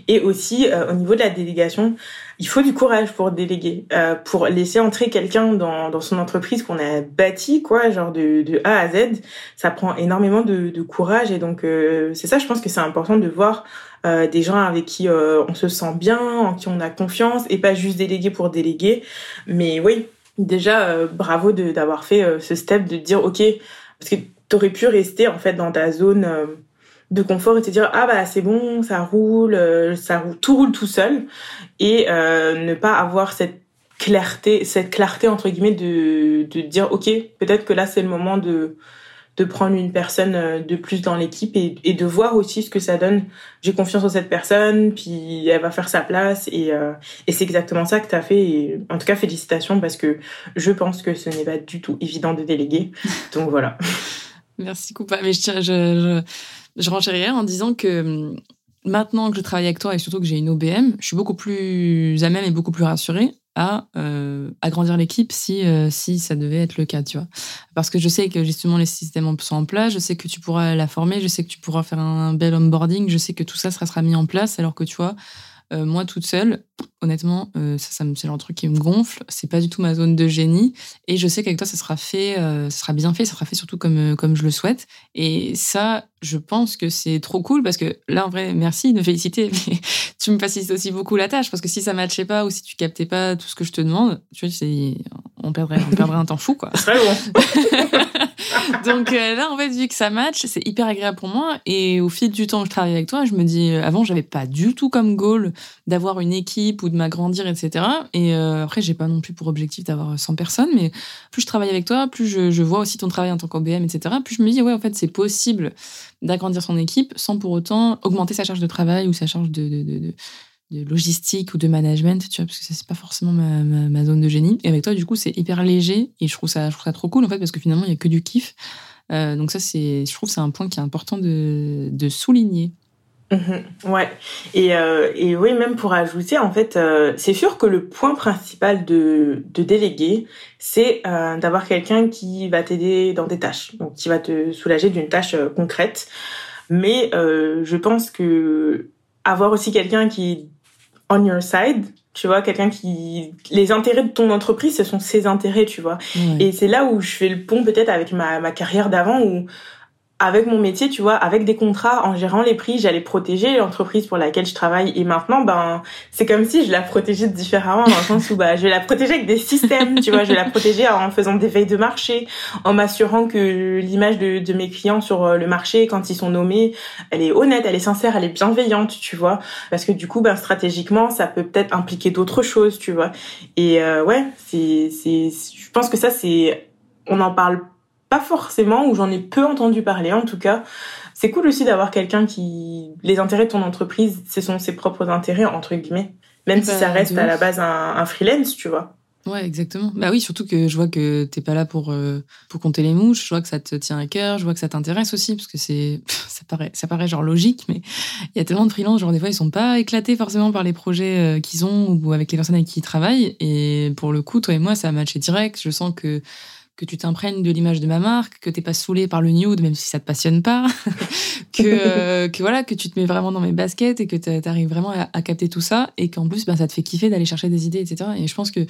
Et aussi, au niveau de la délégation, il faut du courage pour déléguer, euh, pour laisser entrer quelqu'un dans, dans son entreprise qu'on a bâti, quoi, genre de, de A à Z. Ça prend énormément de, de courage et donc euh, c'est ça, je pense que c'est important de voir euh, des gens avec qui euh, on se sent bien, en qui on a confiance et pas juste déléguer pour déléguer. Mais oui, déjà euh, bravo d'avoir fait ce step de dire ok, parce que t'aurais pu rester en fait dans ta zone de confort et te dire ah bah c'est bon ça roule euh, ça roule tout roule tout seul. Et euh, ne pas avoir cette clarté cette clarté entre guillemets de de dire ok peut-être que là c'est le moment de de prendre une personne euh, de plus dans l'équipe et, et de voir aussi ce que ça donne. J'ai confiance en cette personne puis elle va faire sa place et euh, et c'est exactement ça que tu as fait en tout cas félicitations parce que je pense que ce n'est pas du tout évident de déléguer. Donc voilà. [LAUGHS] Merci Coupa. Mais je, je, je renchérirais en disant que hum, maintenant que je travaille avec toi et surtout que j'ai une OBM, je suis beaucoup plus à même et beaucoup plus rassurée à euh, agrandir l'équipe si, euh, si ça devait être le cas, tu vois. Parce que je sais que justement les systèmes sont en place, je sais que tu pourras la former, je sais que tu pourras faire un bel onboarding, je sais que tout ça sera, mis en place alors que tu vois, euh, moi toute seule, honnêtement, euh, ça, c'est le truc qui me gonfle. C'est pas du tout ma zone de génie. Et je sais qu'avec toi, ça sera fait, ça sera bien fait, ça sera fait surtout comme, comme je le souhaite. Et ça, je pense que c'est trop cool parce que là, en vrai, merci de me féliciter. [LAUGHS] Mais tu me facilites aussi beaucoup la tâche parce que si ça matchait pas ou si tu captais pas tout ce que je te demande, tu vois, on perdrait, on perdrait un temps fou, quoi. [LAUGHS] Très bon. [LAUGHS] Donc euh, là, en fait, vu que ça match, c'est hyper agréable pour moi. Et au fil du temps que je travaille avec toi, je me dis, euh, avant, j'avais pas du tout comme goal d'avoir une équipe ou de m'agrandir, etc. Et euh, après, j'ai pas non plus pour objectif d'avoir 100 personnes, mais plus je travaille avec toi, plus je, je vois aussi ton travail en tant qu'OBM, etc. Plus je me dis, ouais, en fait, c'est possible d'agrandir son équipe sans pour autant augmenter sa charge de travail ou sa charge de, de, de, logistique ou de management, tu vois, parce que c'est pas forcément ma, ma, ma, zone de génie. Et avec toi, du coup, c'est hyper léger et je trouve ça, je trouve ça trop cool en fait, parce que finalement, il y a que du kiff. Euh, donc ça, c'est, je trouve, c'est un point qui est important de, de souligner. Mmh, ouais. Et, euh, et oui, même pour ajouter, en fait, euh, c'est sûr que le point principal de, de déléguer, c'est euh, d'avoir quelqu'un qui va t'aider dans des tâches, donc qui va te soulager d'une tâche euh, concrète. Mais euh, je pense que avoir aussi quelqu'un qui on your side, tu vois, quelqu'un qui les intérêts de ton entreprise, ce sont ses intérêts, tu vois. Et c'est là où je fais le pont peut-être avec ma ma carrière d'avant où avec mon métier, tu vois, avec des contrats, en gérant les prix, j'allais protéger l'entreprise pour laquelle je travaille. Et maintenant, ben, c'est comme si je la protégeais différemment, dans le sens où, bah, je vais la protéger avec des systèmes, tu vois, je vais la protéger en faisant des veilles de marché, en m'assurant que l'image de, de, mes clients sur euh, le marché, quand ils sont nommés, elle est honnête, elle est sincère, elle est bienveillante, tu vois. Parce que du coup, ben, stratégiquement, ça peut peut-être impliquer d'autres choses, tu vois. Et euh, ouais, c'est, c'est, je pense que ça, c'est, on en parle pas forcément, ou j'en ai peu entendu parler en tout cas. C'est cool aussi d'avoir quelqu'un qui... Les intérêts de ton entreprise, ce sont ses propres intérêts, entre guillemets. Même bah, si ça reste à la base un, un, freelance, tu vois. Ouais, exactement. Bah oui, surtout que je vois que t'es pas là pour, euh, pour compter les mouches, je vois que ça te tient à cœur, je vois que ça t'intéresse aussi, parce que c'est, [LAUGHS] ça paraît, ça paraît genre logique, mais il y a tellement de freelance, genre des fois ils sont pas éclatés forcément par les projets euh, qu'ils ont ou avec les personnes avec qui ils travaillent, et pour le coup, toi et moi, ça a matché direct, je sens que que tu t'imprègnes de l'image de ma marque, que t'es pas saoulé par le nude, même si ça te passionne pas, [LAUGHS] que, euh, que voilà, que tu te mets vraiment dans mes baskets et que t'arrives vraiment à, à, capter tout ça et qu'en plus, ben, ça te fait kiffer d'aller chercher des idées, etc. Et je pense que,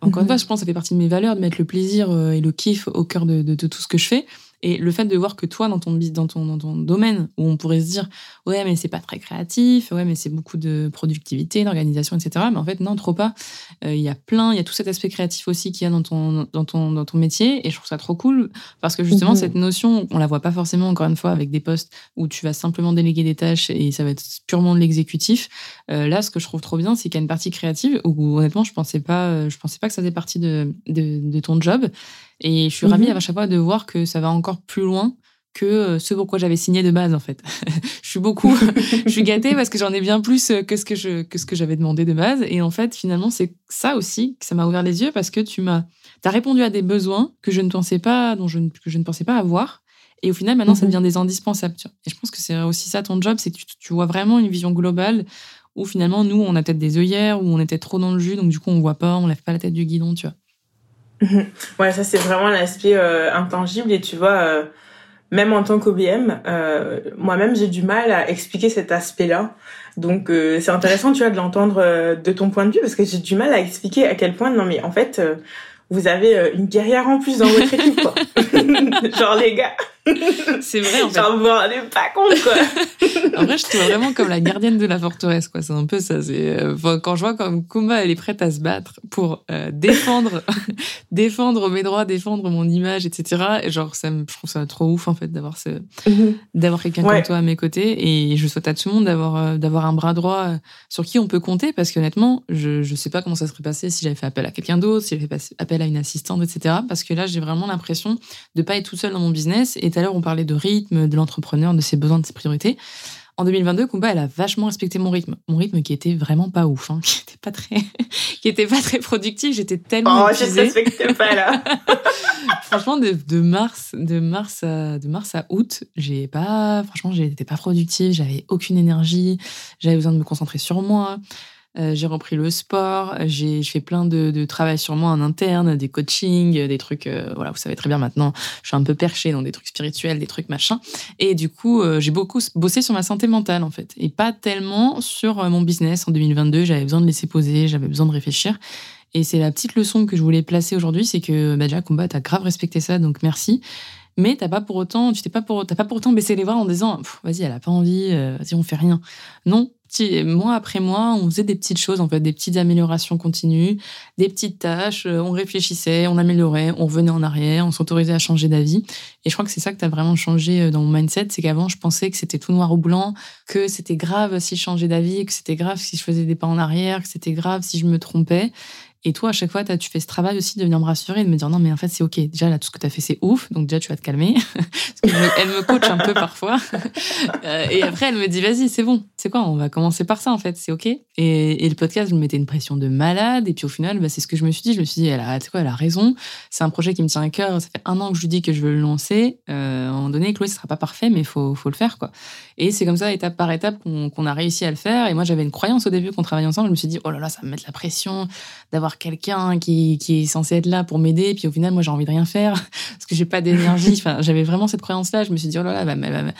encore une fois, je pense que ça fait partie de mes valeurs de mettre le plaisir euh, et le kiff au cœur de, de, de tout ce que je fais. Et le fait de voir que toi, dans ton, dans ton, dans ton domaine, où on pourrait se dire, ouais, mais c'est pas très créatif, ouais, mais c'est beaucoup de productivité, d'organisation, etc. Mais en fait, non, trop pas. Il euh, y a plein, il y a tout cet aspect créatif aussi qu'il y a dans ton, dans, ton, dans ton métier. Et je trouve ça trop cool parce que justement, mmh. cette notion, on la voit pas forcément, encore une fois, avec des postes où tu vas simplement déléguer des tâches et ça va être purement de l'exécutif. Euh, là, ce que je trouve trop bien, c'est qu'il y a une partie créative où, honnêtement, je pensais pas, je pensais pas que ça faisait partie de, de, de ton job. Et je suis ravie mmh. à chaque fois de voir que ça va encore plus loin que euh, ce pourquoi j'avais signé de base en fait. [LAUGHS] je suis beaucoup, [LAUGHS] je suis gâtée parce que j'en ai bien plus euh, que ce que je que ce que j'avais demandé de base. Et en fait, finalement, c'est ça aussi que ça m'a ouvert les yeux parce que tu m'as, as répondu à des besoins que je ne pensais pas, dont je que je ne pensais pas avoir Et au final, maintenant, ça Mhm. devient des indispensables. Tu vois. Et je pense que c'est aussi ça ton job, c'est que tu, tu vois vraiment une vision globale où finalement, nous, on a peut-être des œillères, où on était trop dans le jus, donc du coup, on voit pas, on lève pas la tête du guidon, tu vois. Ouais, ça c'est vraiment l'aspect euh, intangible et tu vois, euh, même en tant qu'OBM, euh, moi-même j'ai du mal à expliquer cet aspect-là. Donc euh, c'est intéressant, tu vois, de l'entendre euh, de ton point de vue parce que j'ai du mal à expliquer à quel point, non mais en fait, euh, vous avez euh, une guerrière en plus dans votre équipe, quoi. [LAUGHS] [LAUGHS] Genre les gars, [LAUGHS] C'est vrai, en fait. genre vous vous rendez pas compte, quoi. [LAUGHS] En vrai, je te vois vraiment comme la gardienne de la forteresse, quoi. C'est un peu ça. C'est euh, enfin, quand je vois comme Kumba, elle est prête à se battre pour euh, défendre, [LAUGHS] défendre mes droits, défendre mon image, etc. Et genre, ça me, je trouve ça trop ouf en fait d'avoir ce, d'avoir quelqu'un Ouais. comme toi à mes côtés. Et je souhaite à tout le monde d'avoir, euh, d'avoir un bras droit sur qui on peut compter, parce qu'honnêtement, je, je sais pas comment ça serait passé si j'avais fait appel à quelqu'un d'autre, si j'avais fait appel à une assistante, etc. Parce que là, j'ai vraiment l'impression de pas être tout seul dans mon business. Et tout à l'heure, on parlait de rythme, de l'entrepreneur, de ses besoins, de ses priorités. En 2022, Kumba, elle a vachement respecté mon rythme. Mon rythme qui était vraiment pas ouf, hein, [LAUGHS] qui était pas très, [LAUGHS] qui était pas très productif. J'étais tellement Oh, je épuisée. te respecte pas là. [LAUGHS] Franchement, de, de mars, de mars à, de mars à août, j'ai pas, franchement, j'étais pas productive. J'avais aucune énergie. J'avais besoin de me concentrer sur moi. Euh, j'ai repris le sport. J'ai, je fais plein de, de travail sur moi en interne, des coachings, des trucs. euh, voilà, vous savez très bien maintenant. Je suis un peu perchée dans des trucs spirituels, des trucs machin. Et du coup, euh, j'ai beaucoup bossé sur ma santé mentale en fait, et pas tellement sur mon business en 2022. J'avais besoin de laisser poser, j'avais besoin de réfléchir. Et c'est la petite leçon que je voulais placer aujourd'hui, c'est que bah, déjà Combat, t'as grave respecté ça, donc merci. Mais t'as pas pour autant, tu t'es pas pour, t'as pas pour autant baissé les bras en disant, vas-y, elle a pas envie, euh, vas-y, on fait rien. Non, mois après mois, on faisait des petites choses en fait, des petites améliorations continues, des petites tâches, euh, on réfléchissait, on améliorait, on revenait en arrière, on s'autorisait à changer d'avis. Et je crois que c'est ça que t'as vraiment changé euh, dans mon mindset, c'est qu'avant je pensais que c'était tout noir ou blanc, que c'était grave si je changeais d'avis, que c'était grave si je faisais des pas en arrière, que c'était grave si je me trompais. Et toi, à chaque fois, tu fais ce travail aussi de venir me rassurer, et de me dire non, mais en fait, c'est OK. Déjà, là, tout ce que tu as fait, c'est ouf. Donc, déjà, tu vas te calmer. [LAUGHS] Parce me, elle me coach un peu parfois. [LAUGHS] Euh, et après, elle me dit vas-y, c'est bon. C'est quoi? On va commencer par ça, en fait. C'est OK. Et, et le podcast, je me mettais une pression de malade. Et puis, au final, bah, c'est ce que je me suis dit. Je me suis dit, elle a, quoi, elle a raison. C'est un projet qui me tient à cœur. Ça fait un an que je lui dis que je veux le lancer. Euh, à un moment donné, Chloé, ce sera pas parfait, mais il faut, faut le faire, quoi. Et c'est comme ça, étape par étape, qu'on a réussi à le faire. Et moi, j'avais une croyance au début qu'on travaillait ensemble. Je me suis dit, oh là là, ça va me mettre la pression d'avoir quelqu'un qui, qui est censé être là pour m'aider. Puis au final, moi, j'ai envie de rien faire [LAUGHS] parce que j'ai pas d'énergie. Enfin, j'avais vraiment cette croyance-là. Je me suis dit, oh là là, va, elle va,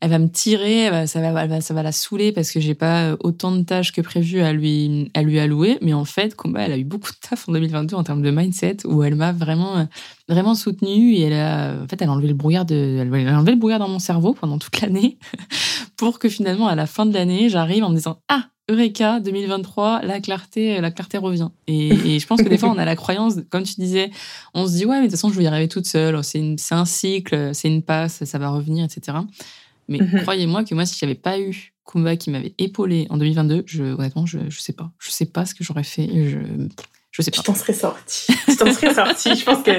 elle va me tirer, ça, va, ça va la saouler parce que j'ai pas autant de tâches que prévu à lui, à lui allouer. Mais en fait, Combat, elle a eu beaucoup de taf en 2022 en termes de mindset où elle m'a vraiment, vraiment soutenue et elle a, en fait, elle a enlevé le brouillard de, elle a enlevé le brouillard dans mon cerveau pendant toute l'année [LAUGHS] pour que finalement, à la fin de l'année, j'arrive en me disant, ah, Eureka 2023, la clarté, la clarté revient. Et, je pense que des fois, on a la croyance, comme tu disais, on se dit, ouais, mais de toute façon, je vais y arriver toute seule, c'est un cycle, c'est une passe, ça va revenir, etc. Mais Mhm. croyez-moi que moi, si j'avais pas eu Kumba qui m'avait épaulé en 2022, je, honnêtement, je, je sais pas. Je sais pas ce que j'aurais fait. Je, je sais pas. t'en serais sorti. Tu t'en serais sorti. Je pense que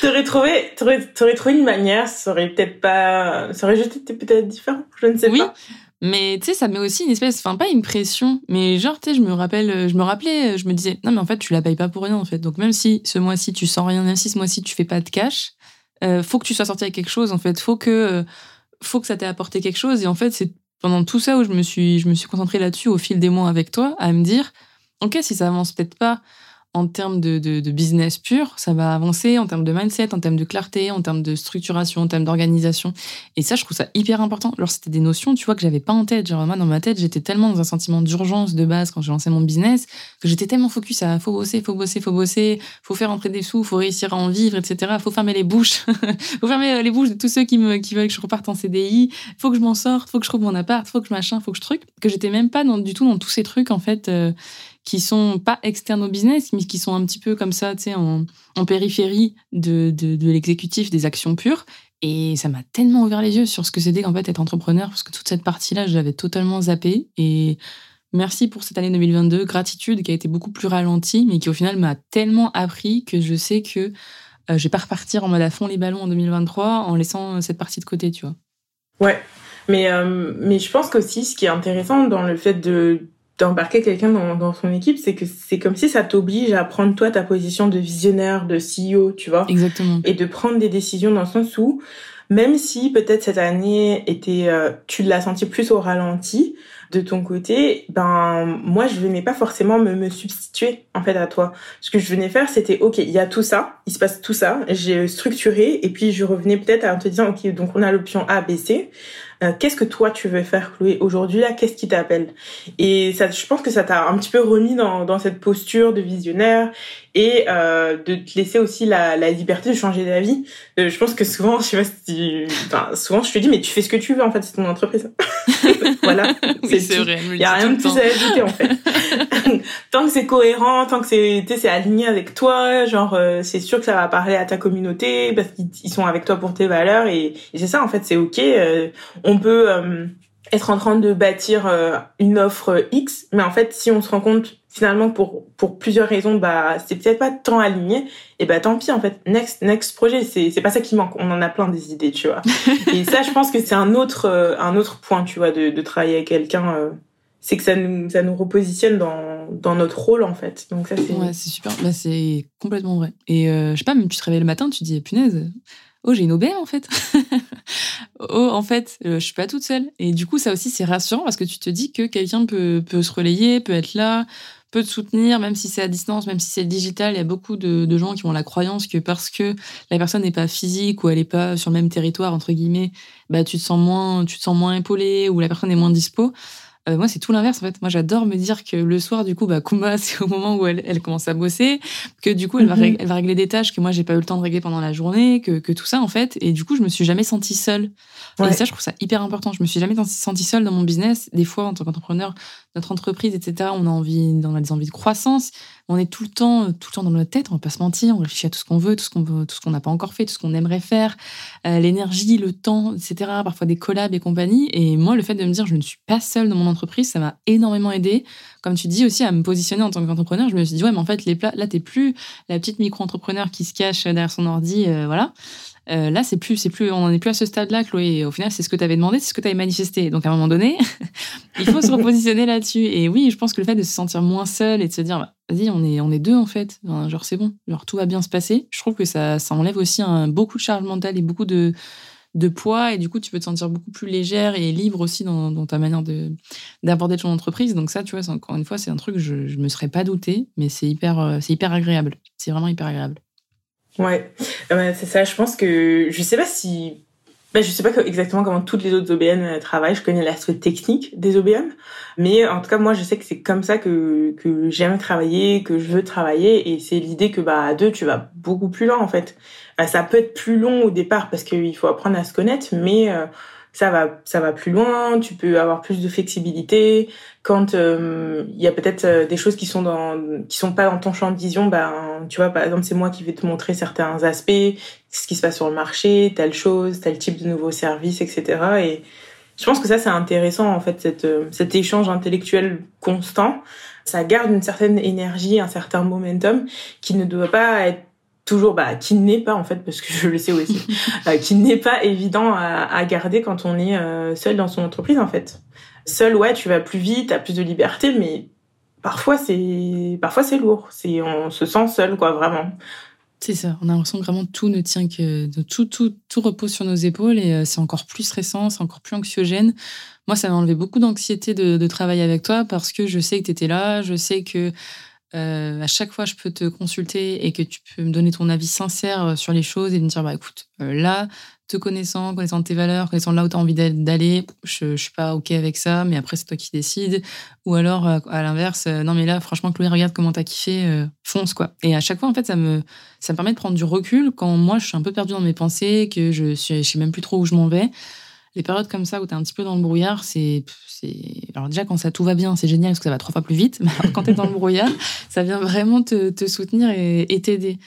t'aurais trouvé, t'aurais trouvé une manière, ça aurait peut-être pas, ça aurait juste été peut-être différent. Je ne sais Oui, pas. Mais tu sais, ça met aussi une espèce, enfin pas une pression, mais genre tu sais, je me rappelle, je me rappelais, je me disais non mais en fait tu la payes pas pour rien en fait. Donc même si ce mois-ci tu sens rien, même si ce mois-ci tu fais pas de cash, euh, faut que tu sois sorti avec quelque chose en fait. Faut que, euh, faut que ça t'ait apporté quelque chose. Et en fait c'est pendant tout ça où je me suis, je concentrée là-dessus au fil des mois avec toi, à me dire ok si ça avance peut-être pas en termes de, business pur, ça va avancer en termes de mindset, en termes de clarté, en termes de structuration, en termes d'organisation. Et ça, je trouve ça hyper important. Alors, c'était des notions, tu vois, que j'avais pas en tête. Genre, moi, dans ma tête, j'étais tellement dans un sentiment d'urgence de base quand j'ai lancé mon business que j'étais tellement focus à faut bosser, faut bosser, faut bosser, faut faire entrer des sous, faut réussir à en vivre, etc. Faut fermer les bouches. [LAUGHS] faut fermer euh, les bouches de tous ceux qui veulent que je reparte en CDI. Faut que je m'en sorte, faut que je trouve mon appart, faut que je machin, faut que je truc. Que j'étais même pas du tout dans tous ces trucs, en fait, euh, qui sont pas externes au business, mais qui sont un petit peu comme ça, tu sais, en, en périphérie de, de, l'exécutif, des actions pures. Et ça m'a tellement ouvert les yeux sur ce que c'était qu'en fait être entrepreneur, parce que toute cette partie-là, je l'avais totalement zappée. Et merci pour cette année 2022, gratitude qui a été beaucoup plus ralentie, mais qui au final m'a tellement appris que je sais que euh, je vais pas repartir en mode à fond les ballons en 2023 en laissant cette partie de côté, tu vois. Ouais. Mais, euh, mais je pense qu'aussi, ce qui est intéressant dans le fait de d'embarquer quelqu'un dans, dans son équipe, c'est que c'est comme si ça t'oblige à prendre toi ta position de visionnaire, de CEO, tu vois. Exactement. Et de prendre des décisions dans le sens où, même si peut-être cette année était, euh, tu l'as senti plus au ralenti, de ton côté, ben moi je venais pas forcément me, me substituer en fait à toi. Ce que je venais faire, c'était ok, il y a tout ça, il se passe tout ça, j'ai structuré et puis je revenais peut-être en te disant ok, donc on a l'option A, B, C. Euh, qu'est-ce que toi tu veux faire Chloé aujourd'hui? Là qu'est-ce qui t'appelle? Et ça je pense que ça t'a un petit peu remis dans, dans cette posture de visionnaire et euh, de te laisser aussi la, la liberté de changer d'avis. Euh, je pense que souvent je sais pas si enfin souvent je te dis mais tu fais ce que tu veux en fait c'est ton entreprise. [LAUGHS] Voilà. Oui, c'est vrai il y a rien de plus à ajouter en fait. [LAUGHS] Tant que c'est cohérent tant que c'est c'est aligné avec toi genre euh, c'est sûr que ça va parler à ta communauté parce qu'ils sont avec toi pour tes valeurs et, et c'est ça en fait c'est ok euh, on peut euh, être en train de bâtir euh, une offre X, mais en fait, si on se rend compte finalement pour pour plusieurs raisons, bah c'est peut-être pas tant aligné, et bah tant pis en fait. Next next projet, c'est c'est pas ça qui manque. On en a plein des idées, tu vois. [LAUGHS] et ça, je pense que c'est un autre euh, un autre point, tu vois, de, de travailler avec quelqu'un. c'est que ça nous ça nous repositionne dans dans notre rôle en fait. Donc ça c'est ouais, c'est super. Bah c'est complètement vrai. Et je sais pas, même tu te réveilles le matin, tu te dis punaise oh j'ai une OBM en fait [LAUGHS] oh en fait euh, je suis pas toute seule et du coup ça aussi c'est rassurant parce que tu te dis que quelqu'un peut peut se relayer peut être là peut te soutenir même si c'est à distance même si c'est digital. Il y a beaucoup de, de, gens qui ont la croyance que parce que la personne n'est pas physique ou elle est pas sur le même territoire entre guillemets bah tu te sens moins tu te sens moins épaulé ou la personne est moins dispo euh, moi, c'est tout l'inverse en fait. Moi, j'adore me dire que le soir, du coup, bah, Kumba, [LAUGHS] c'est au moment où elle, elle, commence à bosser, que du coup, elle, va, mhm. régler, elle va régler des tâches que moi, j'ai pas eu le temps de régler pendant la journée, que, que tout ça en fait. Et du coup, je me suis jamais sentie seule. Et ça, je trouve ça hyper important. Je me suis jamais sentie seule dans mon business. Des fois, en tant qu'entrepreneur, notre entreprise, etc., on a envie, on a des envies de croissance. On est tout le temps, tout le temps dans notre tête. On va pas se mentir. On réfléchit à tout ce qu'on veut, tout ce qu'on n'a pas encore fait, tout ce qu'on aimerait faire, euh, l'énergie, le temps, etc. Parfois des collabs et compagnie. Et moi, le fait de me dire, je ne suis pas seule dans mon entreprise, ça m'a énormément aidé. Comme tu dis aussi, à me positionner en tant qu'entrepreneur. Je me suis dit, ouais, mais en fait, les là, t'es plus la petite micro-entrepreneur qui se cache derrière son ordi, euh, voilà. Euh, là, c'est plus, c'est plus, on n'en est plus à ce stade-là, Chloé. au final, c'est ce que tu avais demandé, c'est ce que tu avais manifesté. Donc, à un moment donné, [LAUGHS] il faut se repositionner là-dessus. Et oui, je pense que le fait de se sentir moins seul et de se dire, bah, vas-y, on est, on est deux en fait. genre, c'est bon. Genre, tout va bien se passer. Je trouve que ça, ça enlève aussi beaucoup de charge mentale et beaucoup de, poids. Et du coup, tu peux te sentir beaucoup plus légère et libre aussi dans, dans ta manière de, d'aborder ton entreprise. Donc, ça, tu vois, encore une fois, c'est un truc que je, je me serais pas douté, mais c'est hyper, euh, c'est hyper agréable. C'est vraiment hyper agréable. Ouais, c'est ça. Je pense que je sais pas si, ben, je sais pas exactement comment toutes les autres OBN euh, travaillent. Je connais l'aspect technique des OBM, mais en tout cas moi je sais que c'est comme ça que que j'aime travailler, que je veux travailler, et c'est l'idée que bah à deux tu vas beaucoup plus loin en fait. ça peut être plus long au départ parce qu'il faut apprendre à se connaître, mais euh, ça va ça va plus loin tu peux avoir plus de flexibilité. Quand euh, il y a peut-être euh, des choses qui sont dans qui sont pas dans ton champ de vision ben tu vois par exemple c'est moi qui vais te montrer certains aspects ce qui se passe sur le marché telle chose tel type de nouveaux services etc et je pense que ça c'est intéressant en fait cette euh, cet échange intellectuel constant. Ça garde une certaine énergie un certain momentum qui ne doit pas être toujours bah qui n'est pas en fait parce que [LAUGHS] je le sais aussi euh, qui n'est pas évident à, garder quand on est euh, seul dans son entreprise en fait. Seul ouais tu vas plus vite t'as plus de liberté mais parfois c'est parfois c'est lourd. C'est on se sent seul quoi vraiment. C'est ça. On a l'impression que vraiment tout ne tient que tout tout tout repose sur nos épaules et euh, c'est encore plus stressant c'est encore plus anxiogène. Moi ça m'a enlevé beaucoup d'anxiété de, de travailler avec toi parce que je sais que tu étais là je sais que euh, à chaque fois je peux te consulter et que tu peux me donner ton avis sincère euh, sur les choses et me dire bah écoute euh, là te connaissant connaissant tes valeurs connaissant là où tu as envie d'aller je, je suis pas ok avec ça mais après c'est toi qui décides. Ou alors à l'inverse non mais là franchement Chloé regarde comment t'as kiffé fonce quoi. Et à chaque fois en fait ça me ça me permet de prendre du recul quand moi je suis un peu perdue dans mes pensées que je suis je sais même plus trop où je m'en vais les périodes comme ça où tu es un petit peu dans le brouillard, c'est. Alors, déjà, quand ça tout va bien, c'est génial parce que ça va trois fois plus vite. [LAUGHS] Mais quand tu es dans le brouillard, ça vient vraiment te, te soutenir et t'aider.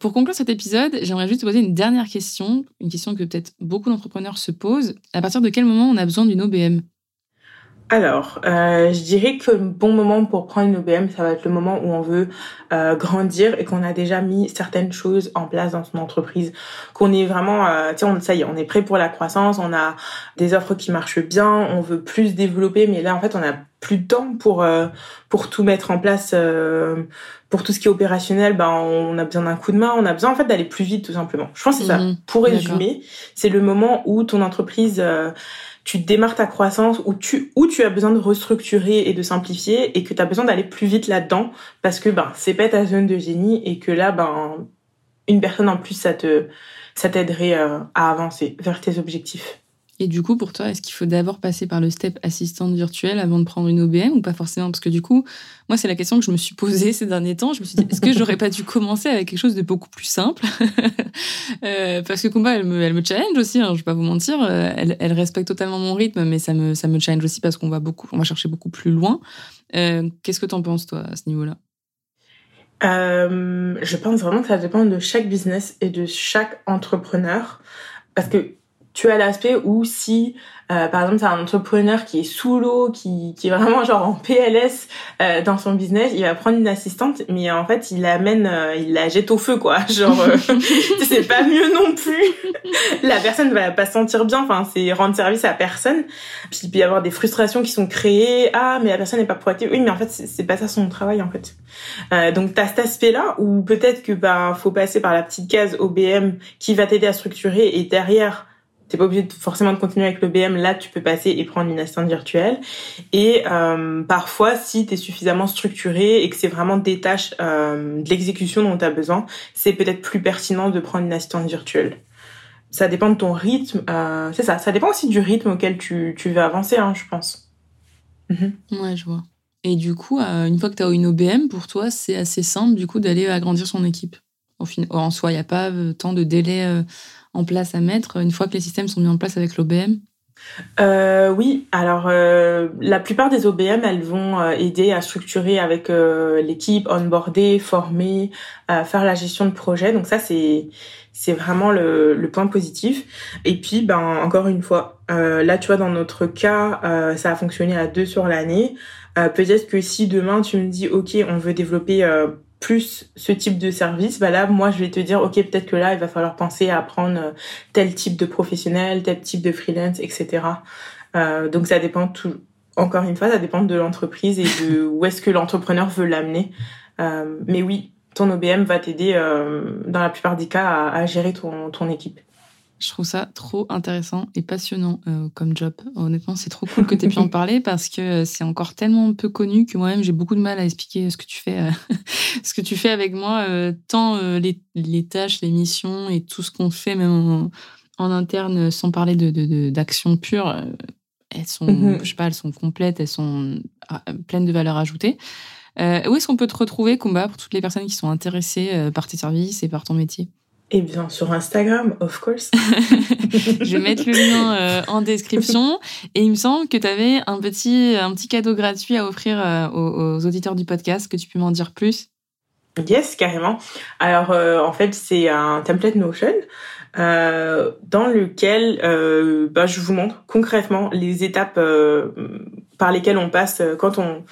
Pour conclure cet épisode, j'aimerais juste te poser une dernière question, une question que peut-être beaucoup d'entrepreneurs se posent. À partir de quel moment on a besoin d'une OBM alors, euh, je dirais que le bon moment pour prendre une OBM, ça va être le moment où on veut euh, grandir et qu'on a déjà mis certaines choses en place dans son entreprise, qu'on est vraiment, euh, tu sais, ça y est, on est prêt pour la croissance, on a des offres qui marchent bien, on veut plus développer, mais là en fait on a plus de temps pour pour tout mettre en place pour tout ce qui est opérationnel ben on a besoin d'un coup de main on a besoin en fait d'aller plus vite tout simplement. Je pense que c'est ça. Mhm. pour résumer c'est le moment où ton entreprise tu démarres ta croissance où tu où tu as besoin de restructurer et de simplifier et que tu as besoin d'aller plus vite là-dedans parce que ben c'est pas ta zone de génie et que là ben une personne en plus ça te ça t'aiderait à avancer vers tes objectifs. Et du coup, pour toi, est-ce qu'il faut d'abord passer par le step assistante virtuelle avant de prendre une OBM ou pas forcément? Parce que du coup, moi, c'est la question que je me suis posée ces derniers temps. Je me suis dit, est-ce que j'aurais pas dû commencer avec quelque chose de beaucoup plus simple? [LAUGHS] Euh, Parce que Kumba, elle me, elle me challenge aussi, hein, je vais pas vous mentir. Euh, elle, respecte totalement mon rythme, mais ça me, ça me challenge aussi parce qu'on va va chercher beaucoup plus loin. Euh, Qu'est-ce que tu en penses, toi, à ce niveau-là? Je pense vraiment que ça dépend de chaque business et de chaque entrepreneur. Parce que tu as l'aspect où si euh, par exemple, c'est un entrepreneur qui est sous l'eau, qui, qui est vraiment genre en PLS euh, dans son business, il va prendre une assistante, mais en fait, il l'amène, euh, il la jette au feu, quoi. [LAUGHS] Genre, euh, [LAUGHS] c'est pas mieux non plus. la personne va pas se sentir bien. Enfin, c'est rendre service à personne. Puis il peut y avoir des frustrations qui sont créées. Ah, mais la personne n'est pas proactive. Oui, mais en fait, c'est pas ça son travail, en fait. donc, t'as cet aspect-là où peut-être que bah faut passer par la petite case OBM qui va t'aider à structurer et derrière t'es pas obligé de, forcément de continuer avec le BM. Là, tu peux passer et prendre une assistante virtuelle. Et euh, parfois, si tu es suffisamment structuré et que c'est vraiment des tâches euh, de l'exécution dont tu as besoin, c'est peut-être plus pertinent de prendre une assistante virtuelle. Ça dépend de ton rythme. Euh, c'est ça. Ça dépend aussi du rythme auquel tu, tu veux avancer, hein, je pense. Mhm. Ouais, je vois. Et du coup, euh, une fois que tu as une OBM, pour toi, c'est assez simple du coup d'aller agrandir son équipe. En soi, il n'y a pas euh, tant de délai en place à mettre une fois que les systèmes sont mis en place avec l'OBM euh, oui, alors euh, la plupart des OBM, elles vont euh, aider à structurer avec l'équipe, onboarder, former, faire la gestion de projet. Donc ça, c'est c'est vraiment le, le, point positif. Et puis, ben encore une fois, là, tu vois, dans notre cas, ça a fonctionné à deux sur l'année. Peut-être que si demain tu me dis, ok, on veut développer plus ce type de service, bah là, moi, je vais te dire, ok, peut-être que là, il va falloir penser à prendre euh, tel type de professionnel, tel type de freelance, etc. Euh, donc, ça dépend tout. Encore une fois, ça dépend de l'entreprise et de où est-ce que l'entrepreneur veut l'amener. Euh, mais oui, ton OBM va t'aider, euh, dans la plupart des cas, à, à gérer ton, ton équipe. Je trouve ça trop intéressant et passionnant euh, comme job. Honnêtement, c'est trop cool que tu aies pu en [LAUGHS] parler parce que c'est encore tellement peu connu que moi-même j'ai beaucoup de mal à expliquer ce que tu fais, euh, [LAUGHS] ce que tu fais avec moi, euh, tant les, les, tâches, les missions et tout ce qu'on fait même en, interne, sans parler de d'actions de, pures. elles sont, mm-hmm. je sais pas, elles sont complètes, elles sont ah, pleines de valeur ajoutée. où est-ce qu'on peut te retrouver, Combat, pour toutes les personnes qui sont intéressées par tes services et par ton métier? Eh bien, sur Instagram, of course. [LAUGHS] je vais mettre le lien euh, en description. Et il me semble que tu avais un petit, un petit cadeau gratuit à offrir euh, aux, auditeurs du podcast. Que tu peux m'en dire plus? Yes, carrément. Alors, euh, en fait, c'est un template Notion dans lequel bah, je vous montre concrètement les étapes par lesquelles on passe quand on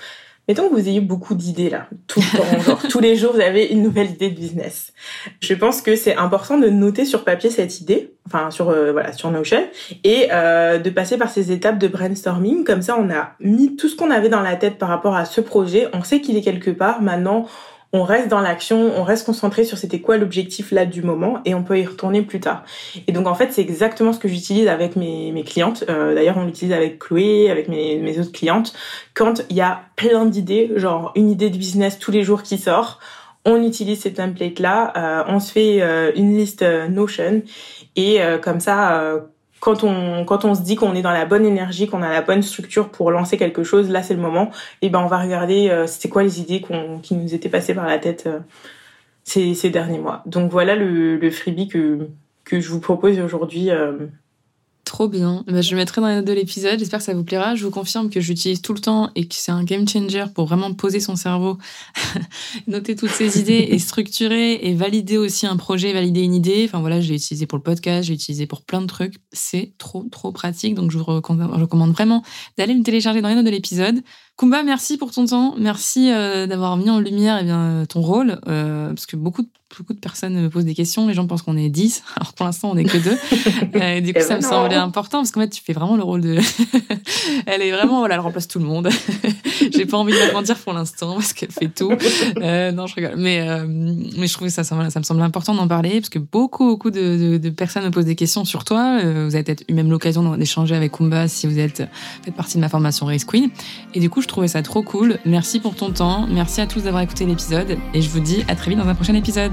Mettons que vous ayez beaucoup d'idées là, tous les jours vous avez une nouvelle idée de business. Je pense que c'est important de noter sur papier cette idée, enfin sur euh, voilà sur Notion, et euh, de passer par ces étapes de brainstorming. Comme ça, on a mis tout ce qu'on avait dans la tête par rapport à ce projet. On sait qu'il est quelque part. Maintenant, on reste dans l'action, on reste concentré sur c'était quoi l'objectif là du moment et on peut y retourner plus tard. Et donc en fait c'est exactement ce que j'utilise avec mes, mes clientes. Euh, D'ailleurs on l'utilise avec Chloé, avec mes, autres clientes. Quand il y a plein d'idées, genre une idée de business tous les jours qui sort, on utilise ces templates là, euh, on se fait euh, une liste Notion et comme ça quand on quand on se dit qu'on est dans la bonne énergie, qu'on a la bonne structure pour lancer quelque chose, là c'est le moment. Et ben on va regarder euh, c'était quoi les idées qui nous étaient passées par la tête euh, ces, derniers mois. Donc voilà le, le freebie que que je vous propose aujourd'hui euh, Trop bien. Bah, je le mettrai dans les notes de l'épisode. J'espère que ça vous plaira. Je vous confirme que j'utilise tout le temps et que c'est un game changer pour vraiment poser son cerveau, [LAUGHS] noter toutes ses [LAUGHS] idées et structurer et valider aussi un projet, valider une idée. Enfin voilà, je l'ai utilisé pour le podcast, je l'ai utilisé pour plein de trucs. C'est trop, trop pratique. Donc je vous recommande vraiment d'aller le télécharger dans les notes de l'épisode. Kumba, merci pour ton temps. Merci euh, d'avoir mis en lumière eh bien, ton rôle. Euh, parce que beaucoup de beaucoup de personnes me posent des questions. Les gens pensent qu'on est 10. [LAUGHS] Alors pour l'instant, on n'est que deux. [LAUGHS] Euh, du coup, ça me semblait important parce qu'en fait, tu fais vraiment le rôle de. [LAUGHS] elle est vraiment, voilà, elle remplace tout le monde. J'ai pas envie de mentir pour l'instant parce qu'elle fait tout. Euh, non, je rigole. Mais, euh, mais je trouvais ça, ça, ça me semble important d'en parler parce que beaucoup, beaucoup de, de, personnes me posent des questions sur toi. Euh, vous avez peut-être eu même l'occasion d'échanger avec Kumba si vous êtes faites partie de ma formation Race Queen. Et du coup, je trouvais ça trop cool. Merci pour ton temps. Merci à tous d'avoir écouté l'épisode et je vous dis à très vite dans un prochain épisode.